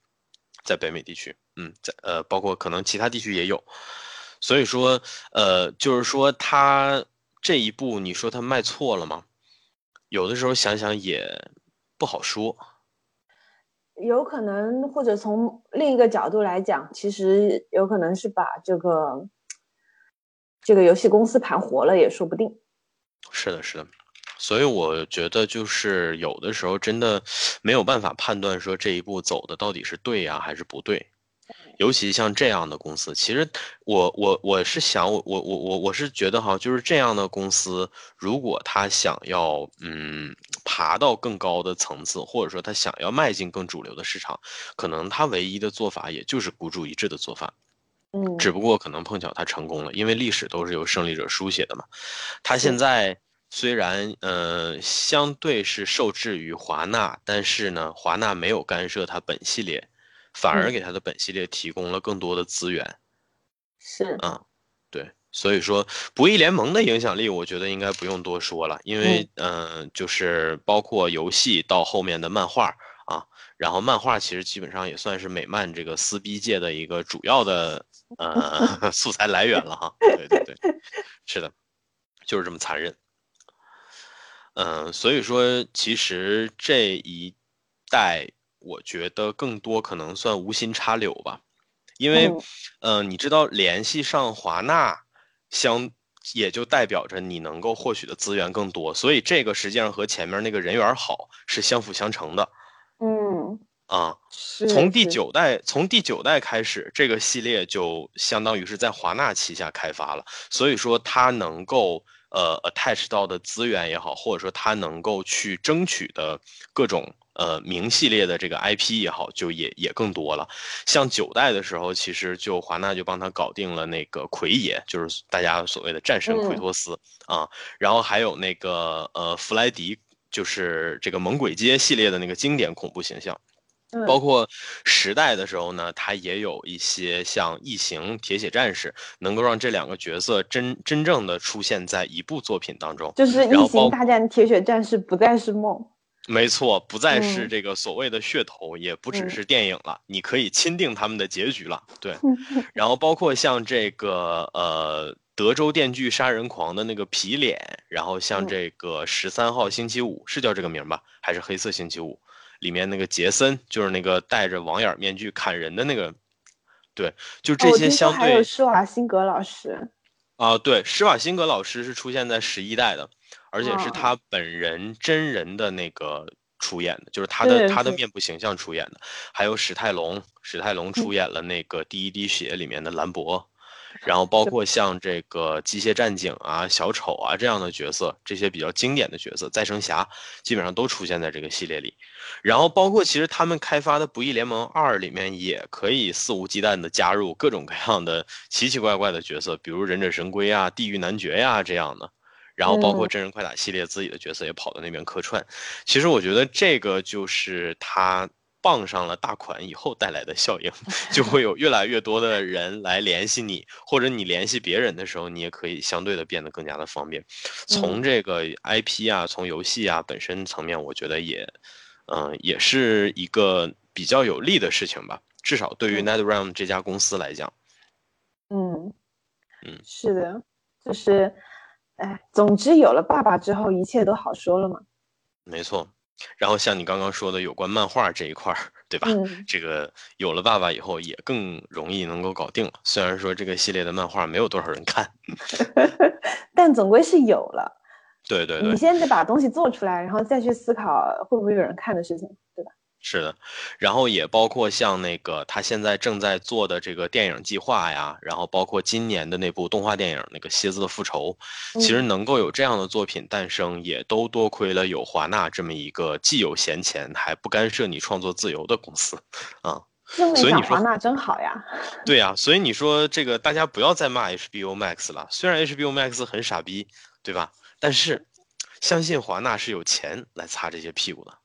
在北美地区，嗯，在呃，包括可能其他地区也有，所以说，呃，就是说他这一步，你说他卖错了吗？有的时候想想也不好说。有可能，或者从另一个角度来讲，其实有可能是把这个这个游戏公司盘活了，也说不定。是的，是的，所以我觉得就是有的时候真的没有办法判断说这一步走的到底是对呀、还是不对。尤其像这样的公司，其实我我我是想我我我我我是觉得哈，就是这样的公司，如果他想要嗯爬到更高的层次，或者说他想要迈进更主流的市场，可能他唯一的做法也就是孤注一掷的做法。嗯，只不过可能碰巧他成功了，因为历史都是由胜利者书写的嘛。他现在虽然呃相对是受制于华纳，但是呢，华纳没有干涉他本系列，反而嗯给他的本系列提供了更多的资源。是嗯，对，所以说不义联盟的影响力，我觉得应该不用多说了，因为嗯、呃就是包括游戏到后面的漫画啊，然后漫画其实基本上也算是美漫这个撕逼界的一个主要的呃 素材来源了哈。对对对，是的，就是这么残忍。嗯，所以说其实这一代我觉得更多可能算无心插柳吧，因为嗯，你知道联系上华纳相。也就代表着你能够获取的资源更多，所以这个实际上和前面那个人缘好是相辅相成的。嗯，啊，从第九代从第九代开始，这个系列就相当于是在华纳旗下开发了，所以说它能够呃 attach 到的资源也好，或者说它能够去争取的各种。呃，明系列的这个 IP 也好，就也也更多了。像九代的时候，其实就华纳就帮他搞定了那个奎爷，就是大家所谓的战神奎托斯啊。然后还有那个呃弗莱迪，就是这个猛鬼街系列的那个经典恐怖形象。包括十代的时候呢，他也有一些像异形、铁血战士，能够让这两个角色真真正的出现在一部作品当中。就是异形大战铁血战士不再是梦。没错，不再是这个所谓的噱头，也不只是电影了，你可以钦定他们的结局了。对，然后包括像这个呃德州电锯杀人狂的那个皮脸，然后像这个十三号星期五是叫这个名吧，还是黑色星期五？里面那个杰森，就是那个戴着网眼面具砍人的那个，对，就这些相对还有施瓦辛格老师。啊，对，施瓦辛格老师是出现在十一代的。而且是他本人真人的那个出演的，就是他的他的面部形象出演的，还有史泰龙，史泰龙出演了那个《第一滴血》里面的兰博，然后 包括像这个机械战警啊、小丑啊这样的角色，这些比较经典的角色，再生侠基本上都出现在这个系列里，然后包括其实他们开发的《不义联盟二》里面也可以肆无忌惮的加入各种各样的奇奇怪怪的角色，比如忍者神龟啊、地狱男爵呀这样的。然后包括真人快打系列自己的角色也跑到那边客串，其实我觉得这个就是他傍上了大款以后带来的效应，就会有越来越多的人来联系你，或者你联系别人的时候，你也可以相对的变得更加的方便。从这个 IP 啊，从游戏啊本身层面，我觉得也，嗯，也是一个比较有利的事情吧，至少对于 NetherRealm 这家公司来讲。嗯，嗯，是的，就是。哎，总之有了爸爸之后，一切都好说了嘛。没错，然后像你刚刚说的有关漫画这一块儿，对吧？这个有了爸爸以后，也更容易能够搞定了。虽然说这个系列的漫画没有多少人看，但总归是有了。对对对，你先得把东西做出来，然后再去思考会不会有人看的事情，对吧？是的，然后也包括像那个他现在正在做的这个电影计划呀，然后包括今年的那部动画电影那个《蝎子的复仇》，其实能够有这样的作品诞生，也都多亏了有华纳这么一个既有闲钱还不干涉你创作自由的公司，啊，所以你说华纳真好呀。对呀，所以你说这个大家不要再骂 HBO Max 了，虽然 HBO Max 很傻逼，对吧？但是相信华纳是有钱来擦这些屁股的。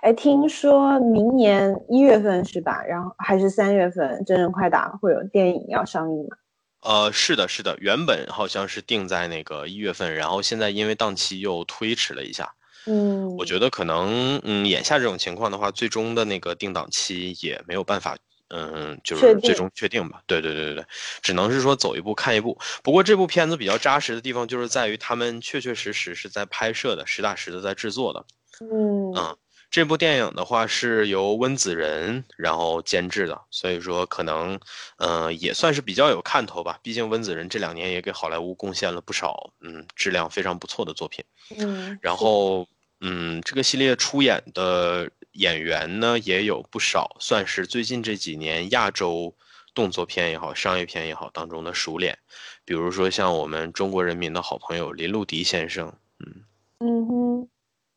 哎，听说明年一月份是吧？然后还是三月份，真人快打会有电影要上映吗？呃，是的，是的，原本好像是定在那个一月份，然后现在因为档期又推迟了一下。嗯，我觉得可能，嗯，眼下这种情况的话，最终的那个定档期也没有办法，嗯，就是最终确定吧。对对对对对，只能是说走一步看一步。不过这部片子比较扎实的地方，就是在于他们确确实实是在拍摄的，实打实的在制作的。嗯嗯。这部电影的话是由温子仁然后监制的，所以说可能，嗯，也算是比较有看头吧。毕竟温子仁这两年也给好莱坞贡献了不少，嗯，质量非常不错的作品。嗯，然后，嗯，这个系列出演的演员呢也有不少，算是最近这几年亚洲动作片也好、商业片也好当中的熟脸。比如说像我们中国人民的好朋友林路迪先生，嗯，嗯哼。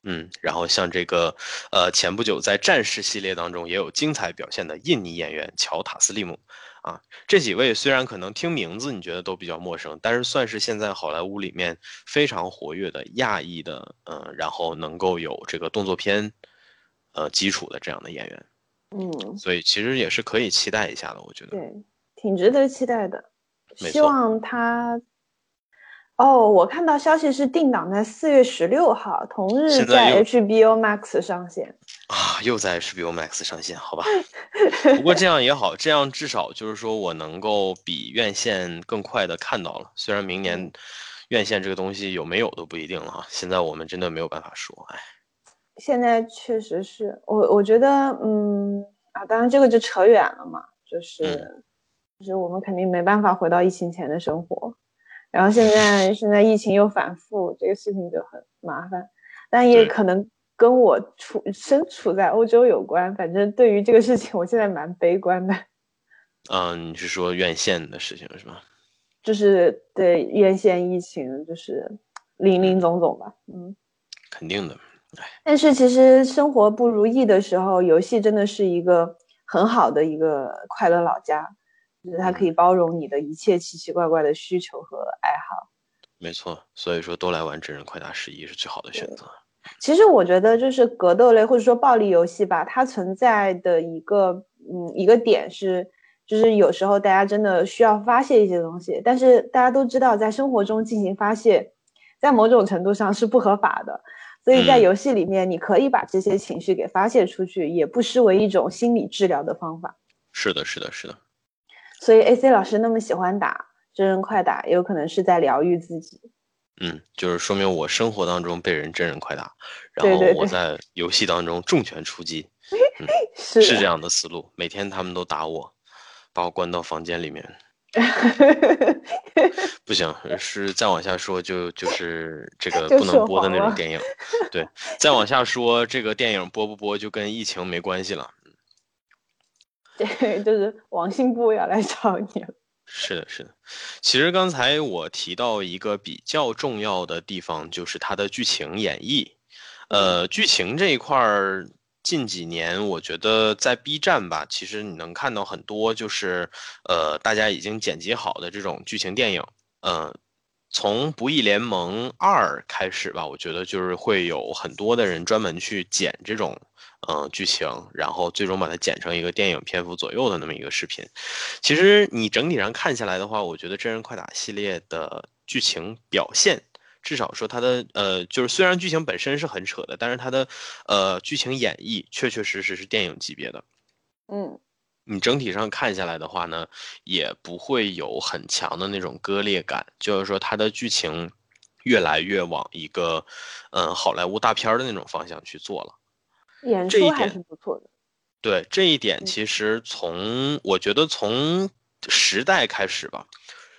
嗯，然后像这个，呃，前不久在战士系列当中也有精彩表现的印尼演员乔塔斯利姆，啊，这几位虽然可能听名字你觉得都比较陌生，但是算是现在好莱坞里面非常活跃的亚裔的，嗯，然后能够有这个动作片，呃，基础的这样的演员，嗯，所以其实也是可以期待一下的，我觉得，对，挺值得期待的，希望他。哦，我看到消息是定档在四月十六号，同日现在在又 HBO Max 上线。啊，又在 HBO Max 上线，好吧。不过这样也好，这样至少就是说我能够比院线更快的看到了。虽然明年嗯院线这个东西有没有都不一定了哈，现在我们真的没有办法说，哎，现在确实是我，我觉得，嗯啊，当然这个就扯远了嘛，就是、嗯就是我们肯定没办法回到疫情前的生活，然后现在现在疫情又反复，这个事情就很麻烦，但也可能跟我处身处在欧洲有关，反正对于这个事情，我现在蛮悲观的，嗯，你是说院线的事情是吧？就是对院线疫情就是林林总总吧，嗯。肯定的，但是其实生活不如意的时候，游戏真的是一个很好的一个快乐老家，就是它可以包容你的一切奇奇怪怪的需求和爱好。没错，所以说都来玩真人快打十一是最好的选择。其实我觉得就是格斗类或者说暴力游戏吧，它存在的一个嗯一个点是，就是有时候大家真的需要发泄一些东西，但是大家都知道，在生活中进行发泄，在某种程度上是不合法的。所以在嗯游戏里面，你可以把这些情绪给发泄出去，也不失为一种心理治疗的方法。是的，是的，是的，所以 AC 老师那么喜欢打真人快打，也有可能是在疗愈自己。嗯，就是说明我生活当中被人真人快打，然后我在游戏当中重拳出击，是的是这样的思路。每天他们都打我，把我关到房间里面，不行，是再往下说就就是这个 不能播的那种电影。对，再往下说这个电影播不播就跟疫情没关系了。对，就是王信部要来找你了。是的，是的。其实刚才我提到一个比较重要的地方，就是它的剧情演绎。呃，剧情这一块儿，近几年我觉得在 B 站吧，其实你能看到很多就是呃大家已经剪辑好的这种剧情电影。呃，从《不义联盟二》开始吧，我觉得就是会有很多的人专门去剪这种嗯、呃剧情，然后最终把它剪成一个电影篇幅左右的那么一个视频。其实你整体上看下来的话，我觉得真人快打系列的剧情表现，至少说它的呃，就是虽然剧情本身是很扯的，但是它的呃剧情演绎确确实实是电影级别的。嗯，你整体上看下来的话呢，也不会有很强的那种割裂感，就是说它的剧情越来越往一个嗯好莱坞大片儿的那种方向去做了。演这一点出还是不错的。对这一点，嗯其实从我觉得从时代开始吧，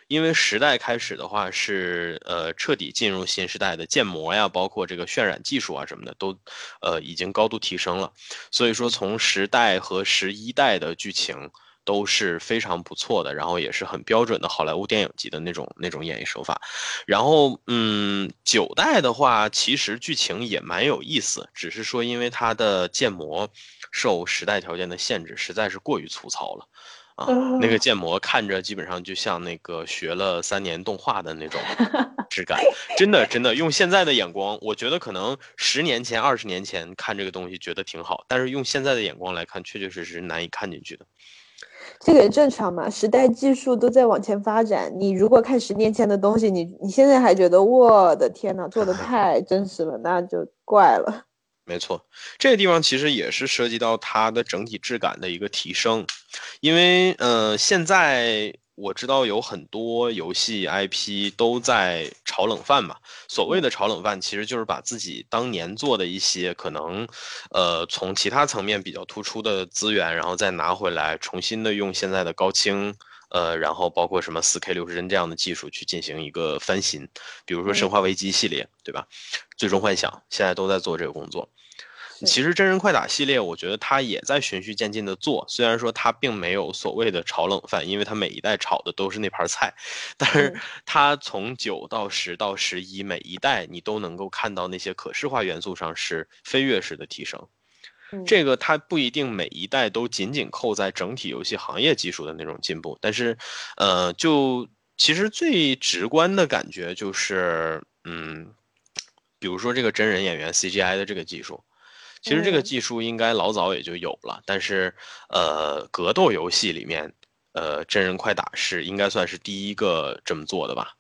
因为时代开始的话是呃彻底进入新时代的建模呀，包括这个渲染技术啊什么的都呃已经高度提升了，所以说从时代和十一代的剧情。都是非常不错的，然后也是很标准的好莱坞电影级的那种那种演绎手法。然后，嗯，九代的话，其实剧情也蛮有意思，只是说因为它的建模受时代条件的限制，实在是过于粗糙了。啊，那个建模看着基本上就像那个学了三年动画的那种 质感，真的真的用现在的眼光，我觉得可能十年前、二十年前看这个东西觉得挺好，但是用现在的眼光来看，确确实实难以看进去的。这个也正常嘛，时代技术都在往前发展。你如果看十年前的东西，你你现在还觉得我的天呐，做的 太真实了，那就怪了。没错，这个地方其实也是涉及到它的整体质感的一个提升，因为呃，现在我知道有很多游戏 IP 都在炒冷饭嘛。所谓的炒冷饭，其实就是把自己当年做的一些可能，呃，从其他层面比较突出的资源，然后再拿回来，重新的用现在的高清。呃，然后包括什么四 K 六十帧这样的技术去进行一个翻新，比如说《生化危机》系列，对吧？最终幻想现在都在做这个工作。其实真人快打系列，我觉得它也在循序渐进的做，虽然说它并没有所谓的炒冷饭，因为它每一代炒的都是那盘菜，但是它从九到十到十一每一代你都能够看到那些可视化元素上是飞跃式的提升。这个它不一定每一代都仅仅扣在整体游戏行业技术的那种进步，但是，呃，就其实最直观的感觉就是，嗯，比如说这个真人演员 CGI 的这个技术，其实这个技术应该老早也就有了，但是，呃，格斗游戏里面，呃，真人快打是应该算是第一个这么做的吧。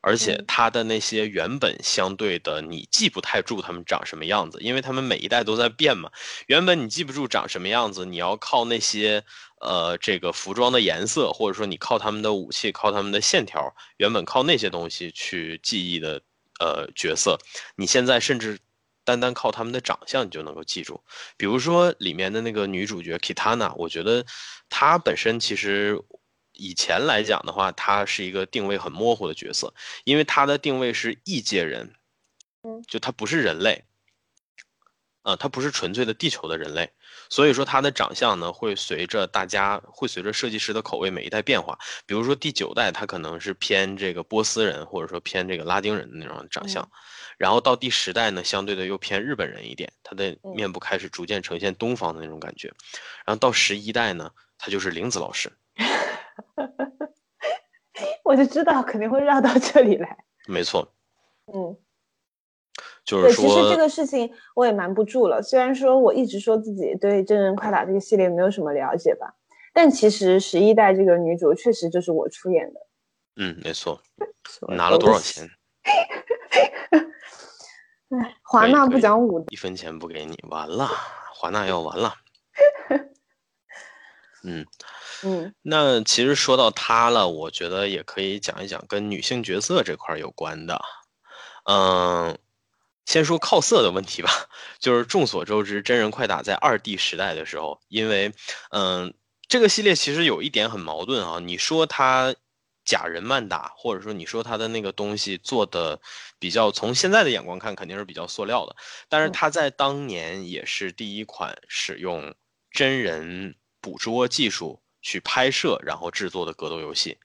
而且他的那些原本相对的你记不太住他们长什么样子，因为他们每一代都在变嘛。原本你记不住长什么样子，你要靠那些呃这个服装的颜色，或者说你靠他们的武器、靠他们的线条，原本靠那些东西去记忆的呃角色，你现在甚至单单靠他们的长相你就能够记住。比如说里面的那个女主角 Kitana，我觉得她本身其实。以前来讲的话，她是一个定位很模糊的角色，因为她的定位是异界人，嗯，就她不是人类，啊，她不是纯粹的地球的人类，所以说他的长相呢会随着大家会随着设计师的口味每一代变化。比如说第九代他可能是偏这个波斯人或者说偏这个拉丁人的那种长相，然后到第十代呢相对的又偏日本人一点，他的面部开始逐渐呈现东方的那种感觉，然后到十一代呢他就是玲子老师。我就知道肯定会绕到这里来。没错，嗯，就是说，其实这个事情我也瞒不住了。虽然说我一直说自己对真人快打这个系列没有什么了解吧，但其实十一代这个女主确实就是我出演的。嗯，没错。拿了多少钱？哎，华纳不讲武德，一分钱不给你，完了，华纳要完了。嗯。嗯，那其实说到她了，我觉得也可以讲一讲跟女性角色这块有关的。嗯，先说靠色的问题吧。就是众所周知，真人快打在二 D 时代的时候，因为嗯，这个系列其实有一点很矛盾啊。你说它假人慢打，或者说你说它的那个东西做的比较，从现在的眼光看肯定是比较塑料的。但是它在当年也是第一款使用真人捕捉技术。去拍摄，然后制作的格斗游戏，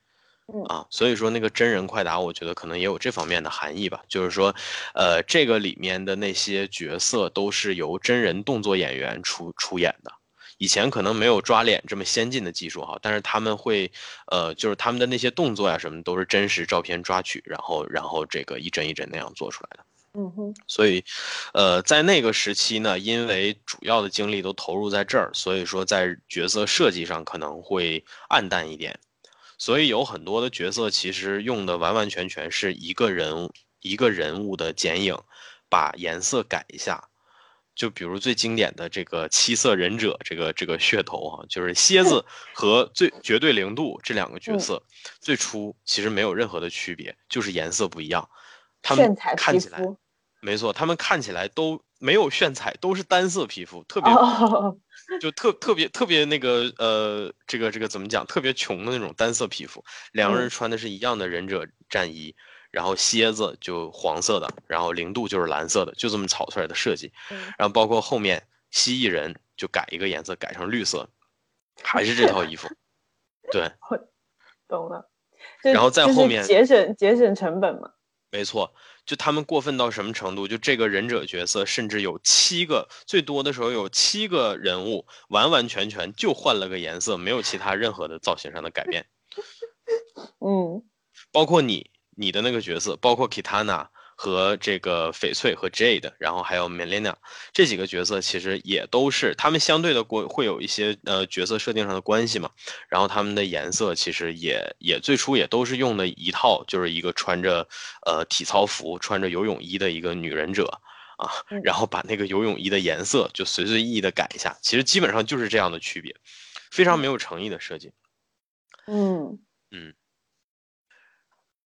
啊，所以说那个真人快打，我觉得可能也有这方面的含义吧。就是说，呃，这个里面的那些角色都是由真人动作演员出出演的。以前可能没有抓脸这么先进的技术哈，但是他们会，呃，就是他们的那些动作呀什么都是真实照片抓取，然后然后这个一帧一帧那样做出来的。嗯哼，所以，呃，在那个时期呢，因为主要的精力都投入在这儿，所以说在角色设计上可能会暗淡一点，所以有很多的角色其实用的完完全全是一个人一个人物的剪影，把颜色改一下，就比如最经典的这个七色忍者这个这个噱头啊，就是蝎子和最绝对零度这两个角色，最初其实没有任何的区别，就是颜色不一样，他们看起来。没错，他们看起来都没有炫彩，都是单色皮肤，特别就特特别特别那个呃，这个这个怎么讲？特别穷的那种单色皮肤。两个人穿的是一样的忍者战衣，然后蝎子就黄色的，然后零度就是蓝色的，就这么炒出来的设计。然后包括后面蜥蜴人就改一个颜色，改成绿色，还是这套衣服。对，懂了。然后在后面节省节省成本嘛。没错。就他们过分到什么程度？就这个忍者角色，甚至有七个，最多的时候有七个人物，完完全全就换了个颜色，没有其他任何的造型上的改变。嗯，包括你，你的那个角色，包括 Kitana。和这个翡翠和 Jade，然后还有 Melina 这几个角色，其实也都是他们相对的过会有一些呃角色设定上的关系嘛。然后他们的颜色其实也也最初也都是用的一套，就是一个穿着呃体操服、穿着游泳衣的一个女忍者啊，然后把那个游泳衣的颜色就随随意意的改一下，其实基本上就是这样的区别，非常没有诚意的设计。嗯嗯，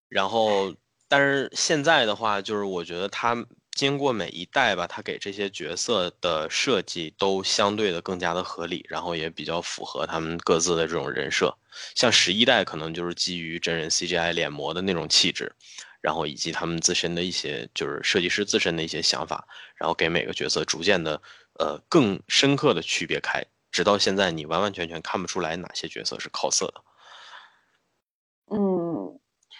然后。但是现在的话，就是我觉得他经过每一代吧，他给这些角色的设计都相对的更加的合理，然后也比较符合他们各自的这种人设。像十一代可能就是基于真人 CGI 脸模的那种气质，然后以及他们自身的一些就是设计师自身的一些想法，然后给每个角色逐渐的呃更深刻的区别开，直到现在你完完全全看不出来哪些角色是靠色的。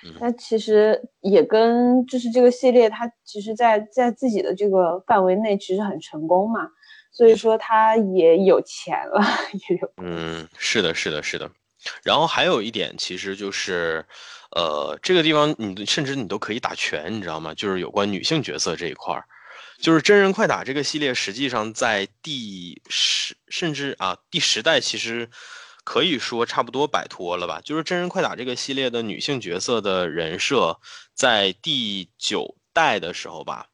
嗯。那其实也跟就是这个系列，它其实，在在自己的这个范围内，其实很成功嘛，所以说它也有钱了，也有。嗯，是的，是的，是的。然后还有一点，其实就是，呃，这个地方你甚至你都可以打拳，你知道吗？就是有关女性角色这一块儿，就是真人快打这个系列，实际上在第十甚至啊第十代，其实可以说差不多摆脱了吧。就是真人快打这个系列的女性角色的人设，在第九代的时候吧，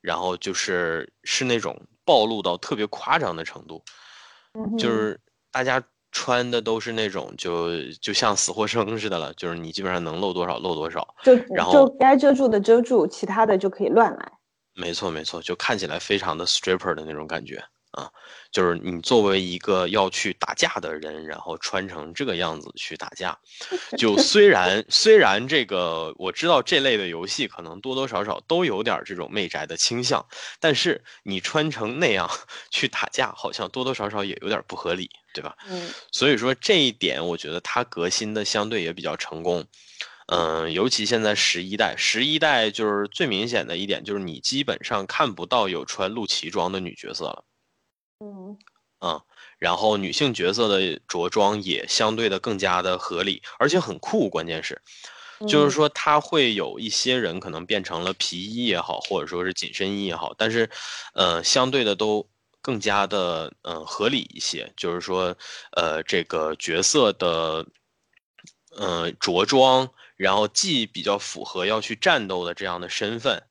然后就是是那种暴露到特别夸张的程度，就是大家穿的都是那种就就像死或生似的了，就是你基本上能露多少露多少，就然后就该遮住的遮住，其他的就可以乱来。没错没错，就看起来非常的 stripper 的那种感觉。啊，就是你作为一个要去打架的人，然后穿成这个样子去打架，就虽然虽然这个我知道这类的游戏可能多多少少都有点这种媚宅的倾向，但是你穿成那样 去打架，好像多多少少也有点不合理，对吧？嗯，所以说这一点，我觉得它革新的相对也比较成功。嗯，尤其现在十一代，十一代就是最明显的一点，就是你基本上看不到有穿露脐装的女角色了。嗯嗯，然后女性角色的着装也相对的更加的合理，而且很酷。关键是，就是说他会有一些人可能变成了皮衣也好，或者说是紧身衣也好，但是，呃，相对的都更加的嗯合理一些。就是说，呃，这个角色的嗯着装，然后既比较符合要去战斗的这样的身份。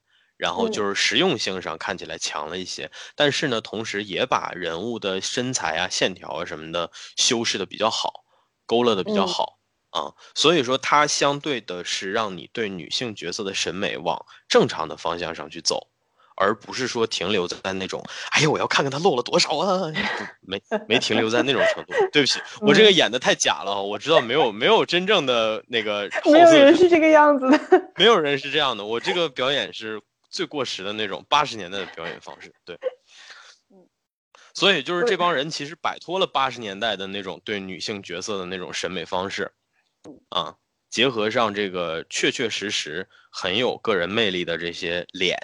然后就是实用性上看起来强了一些，但是呢，同时也把人物的身材啊、线条啊什么的修饰的比较好，勾勒的比较好啊。所以说，它相对的是让你对女性角色的审美往正常的方向上去走，而不是说停留在那种，哎呀，我要看看她露了多少啊，没没停留在那种程度。对不起，我这个演的太假了，我知道没有没有真正的那个，没有人是这个样子的，没有人是这样的，我这个表演是。最过时的那种八十年代的表演方式，对，所以就是这帮人其实摆脱了八十年代的那种对女性角色的那种审美方式，啊，结合上这个确确实实很有个人魅力的这些脸，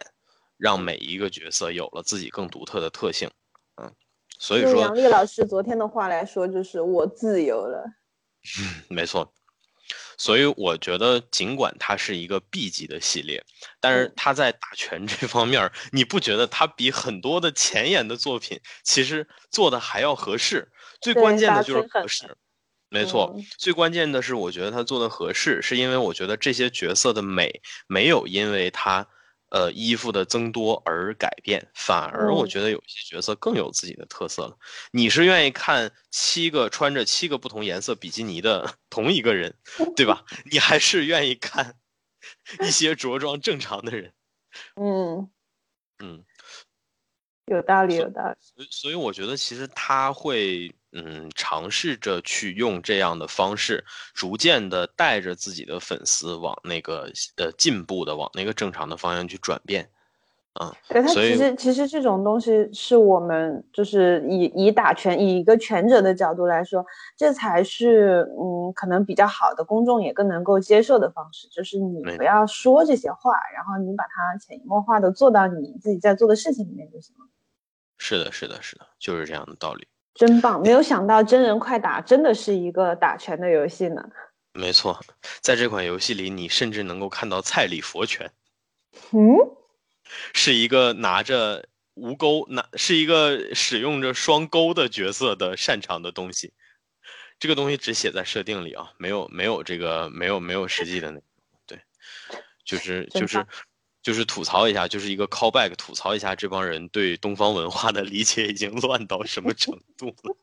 让每一个角色有了自己更独特的特性，嗯，所以说杨丽老师昨天的话来说，就是我自由了，嗯，没错。所以我觉得，尽管它是一个 B 级的系列，但是它在打拳这方面，你不觉得它比很多的前沿的作品其实做的还要合适？最关键的就是合适，没错。最关键的是，我觉得它做的合适，是因为我觉得这些角色的美没有因为它。呃，衣服的增多而改变，反而我觉得有些角色更有自己的特色了。你是愿意看七个穿着七个不同颜色比基尼的 同一个人，对吧？你还是愿意看一些着装正常的人？嗯嗯，有道理，有道理。所以，所以我觉得其实他会。嗯，尝试着去用这样的方式，逐渐的带着自己的粉丝往那个呃进步的，往那个正常的方向去转变，啊，对他其实其实这种东西是我们就是以以打拳以一个拳者的角度来说，这才是嗯可能比较好的，公众也更能够接受的方式，就是你不要说这些话，然后你把它潜移默化的做到你自己在做的事情里面就行了。是的，是的，是的，就是这样的道理。真棒！没有想到真人快打真的是一个打拳的游戏呢。没错，在这款游戏里，你甚至能够看到蔡李佛拳。嗯，是一个拿着无钩，拿是一个使用着双钩的角色的擅长的东西。这个东西只写在设定里啊，没有没有这个没有没有实际的那，对，就是就是。就是吐槽一下，就是一个 callback，吐槽一下这帮人对东方文化的理解已经乱到什么程度了。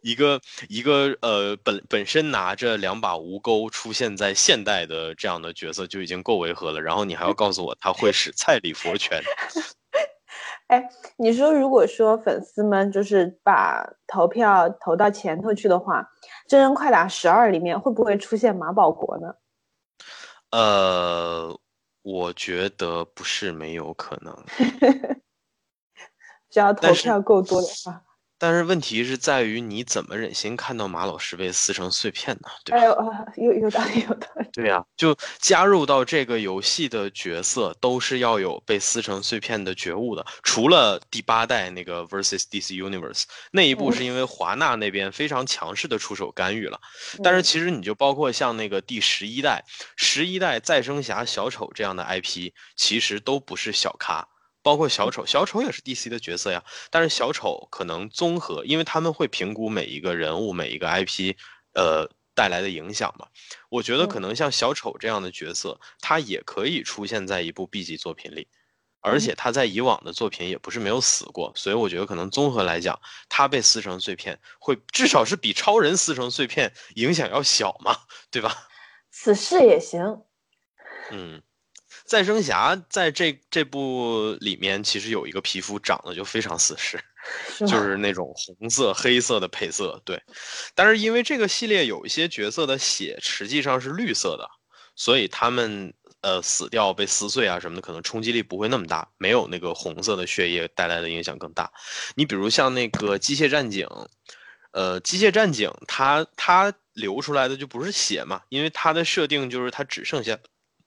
一个一个呃本本身拿着两把无钩出现在现代的这样的角色就已经够违和了，然后你还要告诉我他会使蔡李佛拳。哎，你说如果说粉丝们就是把投票投到前头去的话，真人快打十二里面会不会出现马保国呢？呃。我觉得不是没有可能，只要投票够多的话。但是问题是在于你怎么忍心看到马老师被撕成碎片呢？对吧？有有道理，有道理。对呀，就加入到这个游戏的角色都是要有被撕成碎片的觉悟的。除了第八代那个 Versus DC Universe 那一部，是因为华纳那边非常强势的出手干预了。但是其实你就包括像那个第十一代、十一代再生侠小丑这样的 IP，其实都不是小咖。包括小丑，小丑也是 DC 的角色呀。但是小丑可能综合，因为他们会评估每一个人物、每一个 IP，呃带来的影响嘛。我觉得可能像小丑这样的角色，他也可以出现在一部 B 级作品里，而且他在以往的作品也不是没有死过，所以我觉得可能综合来讲，他被撕成碎片，会至少是比超人撕成碎片影响要小嘛，对吧？死侍也行。嗯。再生侠在这这部里面，其实有一个皮肤长得就非常死尸，就是那种红色、黑色的配色。对，但是因为这个系列有一些角色的血实际上是绿色的，所以他们呃死掉被撕碎啊什么的，可能冲击力不会那么大，没有那个红色的血液带来的影响更大。你比如像那个机械战警，呃，机械战警它它流出来的就不是血嘛，因为它的设定就是它只剩下。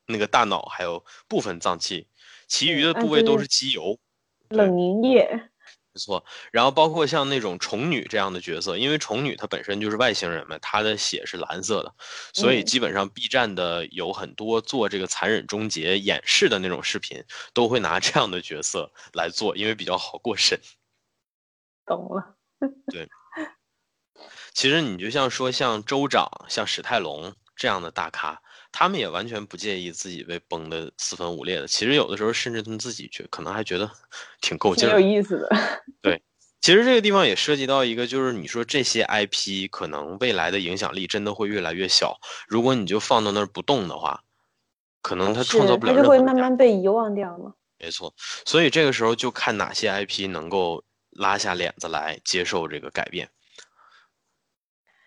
那个大脑还有部分脏器，其余的部位都是机油、冷凝液。没错，然后包括像那种虫女这样的角色，因为虫女她本身就是外星人嘛，她的血是蓝色的，所以基本上 B 站的有很多做这个残忍终结演示的那种视频，都会拿这样的角色来做，因为比较好过审。懂了。对。其实你就像说像州长、像史泰龙这样的大咖。他们也完全不介意自己被崩的四分五裂的，其实有的时候甚至他们自己觉可能还觉得 挺够劲，挺有意思的。对，其实这个地方也涉及到一个，就是你说这些 IP 可能未来的影响力真的会越来越小，如果你就放到那儿不动的话，可能它创造不了，它就会慢慢被遗忘掉吗？没错，所以这个时候就看哪些 IP 能够拉下脸子来接受这个改变。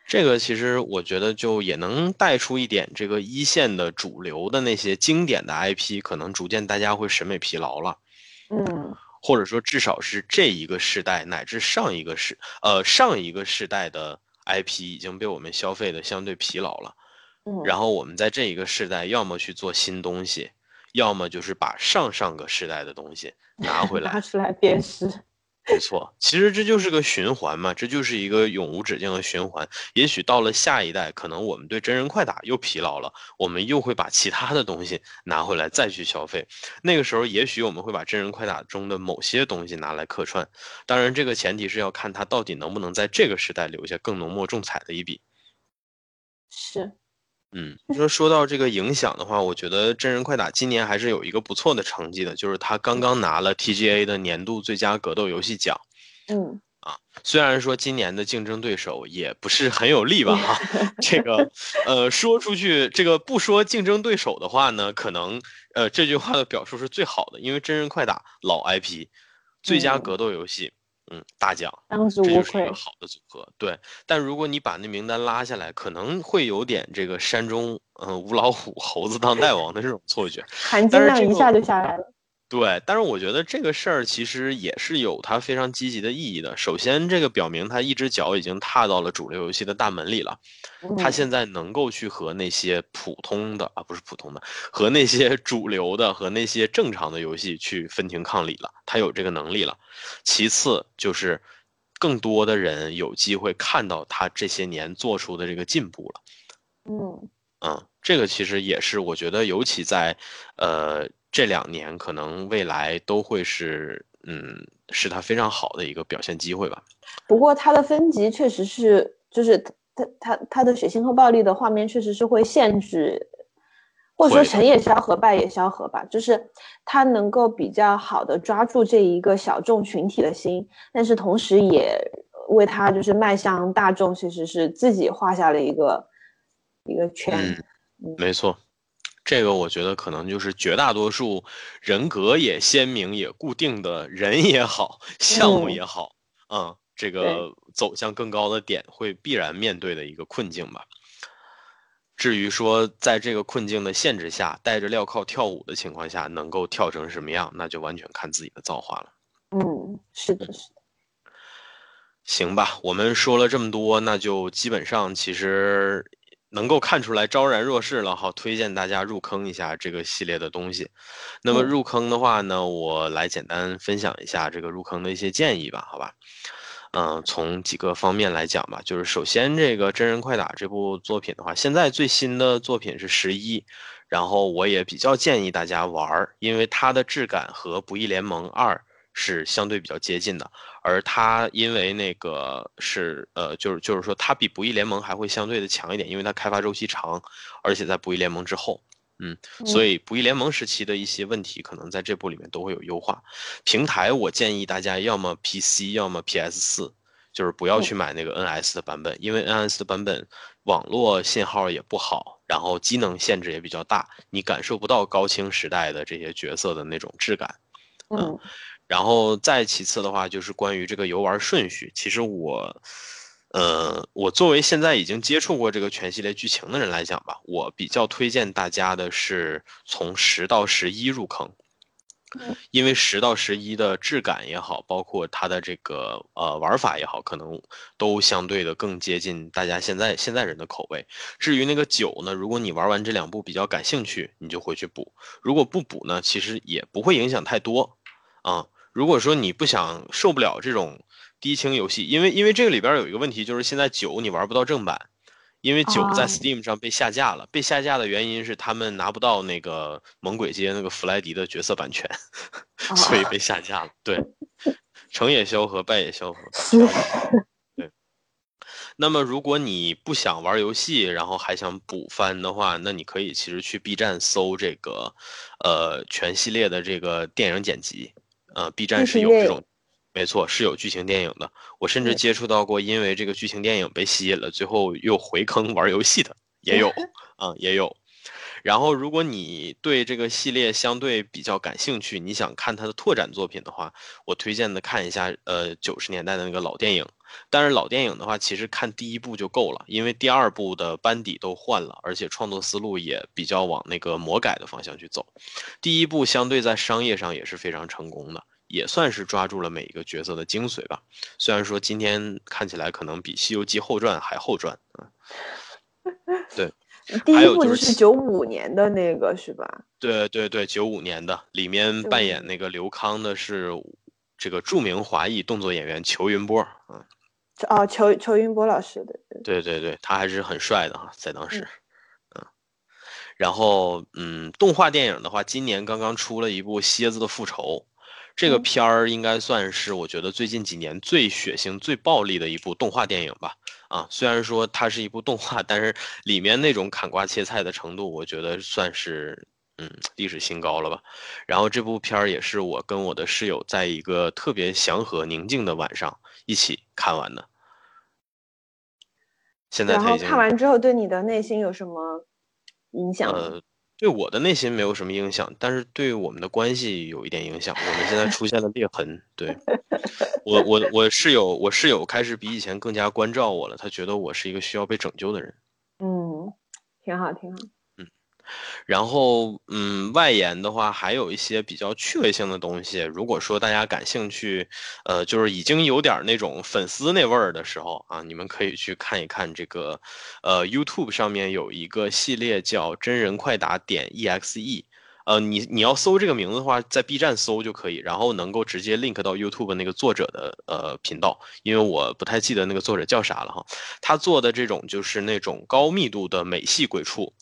这个其实我觉得就也能带出一点，这个一线的主流的那些经典的 IP，可能逐渐大家会审美疲劳了，嗯，或者说至少是这一个时代乃至上一个时，呃上一个时代的 IP 已经被我们消费的相对疲劳了，嗯，然后我们在这一个时代要么去做新东西，要么就是把上上个时代的东西拿回来，拿出来鞭尸。没错，其实这就是个循环嘛，这就是一个永无止境的循环。也许到了下一代，可能我们对真人快打又疲劳了，我们又会把其他的东西拿回来再去消费。那个时候，也许我们会把真人快打中的某些东西拿来客串。当然，这个前提是要看它到底能不能在这个时代留下更浓墨重彩的一笔。是。嗯，说说到这个影响的话，我觉得真人快打今年还是有一个不错的成绩的，就是他刚刚拿了 TGA 的年度最佳格斗游戏奖。嗯，啊，虽然说今年的竞争对手也不是很有力吧，哈，这个，呃，说出去这个不说竞争对手的话呢，可能，呃，这句话的表述是最好的，因为真人快打老 IP，最佳格斗游戏。嗯，大奖，这就是一个好的组合。对，但如果你把那名单拉下来，可能会有点这个山中嗯无老虎，猴子当大王的这种错觉，含金量一下就下来了。对，但是我觉得这个事儿其实也是有它非常积极的意义的。首先，这个表明他一只脚已经踏到了主流游戏的大门里了，他现在能够去和那些普通的啊，不是普通的，和那些 主流的和那些正常的游戏去分庭抗礼了，他有这个能力了。其次就是，更多的人有机会看到他这些年做出的这个进步了。嗯嗯，这个其实也是我觉得，尤其在呃。这两年可能未来都会是，嗯，是他非常好的一个表现机会吧。不过他的分级确实是，就是他他他的血腥和暴力的画面确实是会限制，或者说成也萧何，败也萧何吧。就是他能够比较好的抓住这一个小众群体的心，但是同时也为他就是迈向大众，其实是自己画下了一个一个圈。嗯，没错。这个我觉得可能就是绝大多数人格也鲜明也固定的人也好，项目也好，嗯，这个走向更高的点会必然面对的一个困境吧。至于说在这个困境的限制下，带着镣铐跳舞的情况下，能够跳成什么样，那就完全看自己的造化了。嗯，是的，是的。行吧，我们说了这么多，那就基本上其实。能够看出来昭然若市了，好推荐大家入坑一下这个系列的东西。那么入坑的话呢，我来简单分享一下这个入坑的一些建议吧，好吧？嗯，从几个方面来讲吧，就是首先这个真人快打这部作品的话，现在最新的作品是十一，然后我也比较建议大家玩儿，因为它的质感和《不义联盟二》是相对比较接近的，而它因为那个是呃，就是就是说它比《不义联盟》还会相对的强一点，因为它开发周期长，而且在《不义联盟》之后。嗯，所以不义联盟时期的一些问题，可能在这部里面都会有优化。平台我建议大家要么 PC，要么 PS 四，就是不要去买那个 NS 的版本，因为 NS 的版本网络信号也不好，然后机能限制也比较大，你感受不到高清时代的这些角色的那种质感。嗯，然后再其次的话，就是关于这个游玩顺序，其实我。呃，我作为现在已经接触过这个全系列剧情的人来讲吧，我比较推荐大家的是从十到十一入坑，因为十到十一的质感也好，包括它的这个呃玩法也好，可能都相对的更接近大家现在现在人的口味。至于那个九呢，如果你玩完这两部比较感兴趣，你就回去补；如果不补呢，其实也不会影响太多啊。如果说你不想受不了这种。低清游戏，因为因为这个里边有一个问题，就是现在九你玩不到正版，因为九在 Steam 上被下架了。被下架的原因是他们拿不到那个猛鬼街那个弗莱迪的角色版权，所以被下架了。对，成也萧何，败也萧何。对。那么如果你不想玩游戏，然后还想补番的话，那你可以其实去 B 站搜这个，呃，全系列的这个电影剪辑，呃，B 站是有这种。没错，是有剧情电影的。我甚至接触到过，因为这个剧情电影被吸引了，最后又回坑玩游戏的也有，啊，也有。然后，如果你对这个系列相对比较感兴趣，你想看它的拓展作品的话，我推荐的看一下，呃，九十年代的那个老电影。但是老电影的话，其实看第一部就够了，因为第二部的班底都换了，而且创作思路也比较往那个魔改的方向去走。第一部相对在商业上也是非常成功的。也算是抓住了每一个角色的精髓吧。虽然说今天看起来可能比《西游记后传》还后传啊。对，第一部就是九五年的那个是吧？对对对，九五年的，里面扮演那个刘康的是这个著名华裔动作演员裘云波啊。哦，裘裘云波老师对。对对对，他还是很帅的哈，在当时。嗯。然后，嗯，动画电影的话，今年刚刚出了一部《蝎子的复仇》。这个片儿应该算是我觉得最近几年最血腥、最暴力的一部动画电影吧。啊，虽然说它是一部动画，但是里面那种砍瓜切菜的程度，我觉得算是嗯历史新高了吧。然后这部片儿也是我跟我的室友在一个特别祥和、宁静的晚上一起看完的。现在然后看完之后对你的内心有什么影响？呃。对我的内心没有什么影响，但是对我们的关系有一点影响。我们现在出现了裂痕。对 我，我我室友，我室友开始比以前更加关照我了。他觉得我是一个需要被拯救的人。嗯，挺好，挺好。然后，嗯，外延的话还有一些比较趣味性的东西。如果说大家感兴趣，呃，就是已经有点那种粉丝那味儿的时候啊，你们可以去看一看这个，呃，YouTube 上面有一个系列叫“真人快打点 EXE”。呃，你你要搜这个名字的话，在 B 站搜就可以，然后能够直接 link 到 YouTube 那个作者的呃频道，因为我不太记得那个作者叫啥了哈。他做的这种就是那种高密度的美系鬼畜。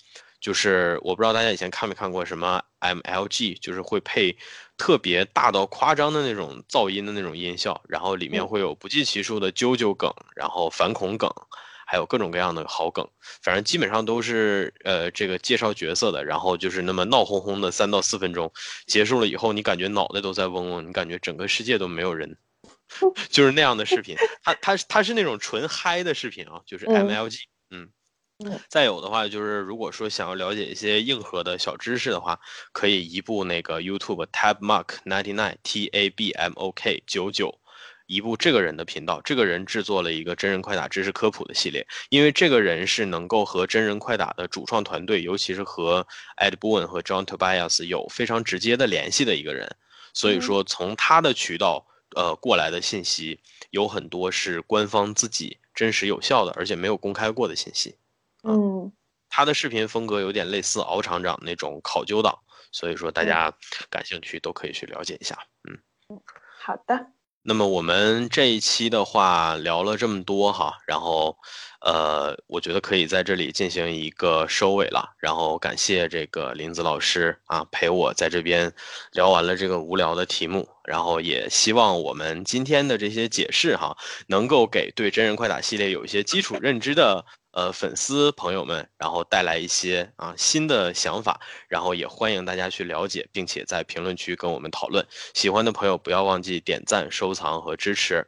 就是我不知道大家以前看没看过什么 MLG，就是会配特别大到夸张的那种噪音的那种音效，然后里面会有不计其数的啾啾梗，然后反恐梗，还有各种各样的好梗，反正基本上都是呃这个介绍角色的，然后就是那么闹哄哄的三到四分钟，结束了以后你感觉脑袋都在嗡嗡，你感觉整个世界都没有人，就是那样的视频，它它它是那种纯嗨的视频啊，就是 MLG，嗯。再有的话，就是如果说想要了解一些硬核的小知识的话，可以移步那个 YouTube Tab Mark ninety nine T A B M O K 九九，移步这个人的频道。这个人制作了一个真人快打知识科普的系列，因为这个人是能够和真人快打的主创团队，尤其是和 Ed Boon 和 John Tobias 有非常直接的联系的一个人。所以说，从他的渠道呃过来的信息，有很多是官方自己真实有效的，而且没有公开过的信息。嗯，他的视频风格有点类似敖厂长那种考究党，所以说大家感兴趣都可以去了解一下。嗯，好的。那么我们这一期的话聊了这么多哈，然后，呃，我觉得可以在这里进行一个收尾了。然后感谢这个林子老师啊，陪我在这边聊完了这个无聊的题目。然后也希望我们今天的这些解释哈，能够给对真人快打系列有一些基础认知的。呃，粉丝朋友们，然后带来一些啊新的想法，然后也欢迎大家去了解，并且在评论区跟我们讨论。喜欢的朋友不要忘记点赞、收藏和支持。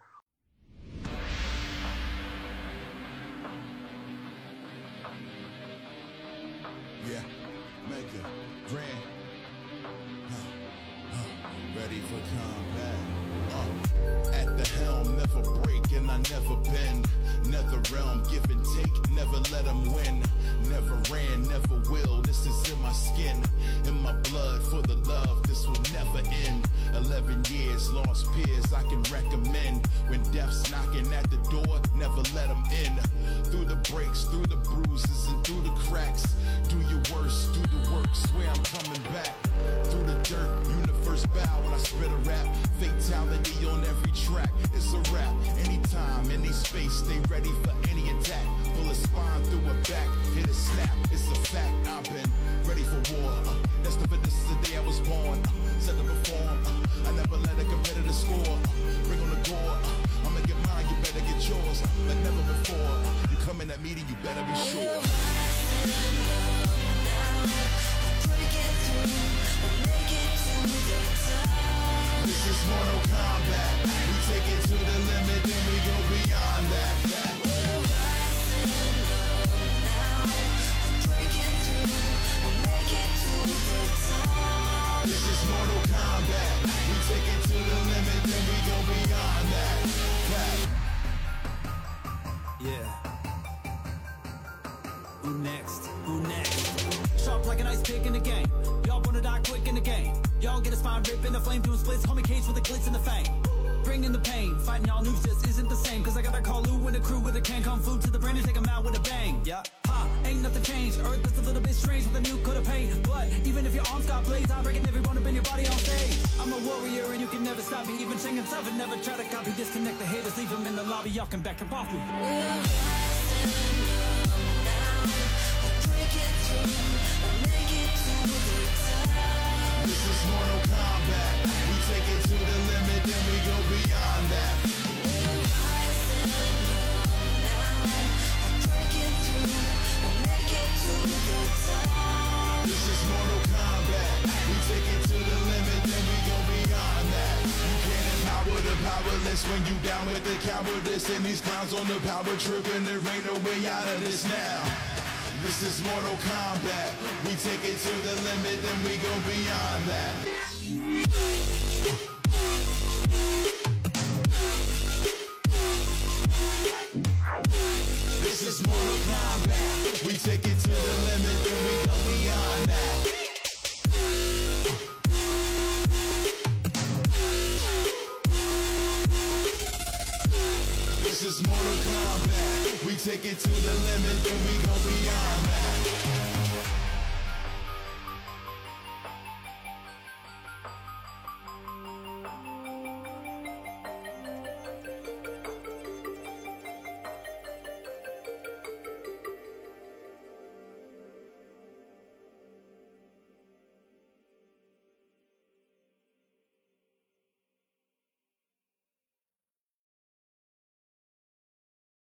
This is Mortal Kombat. We take it to the limit, then we go beyond that.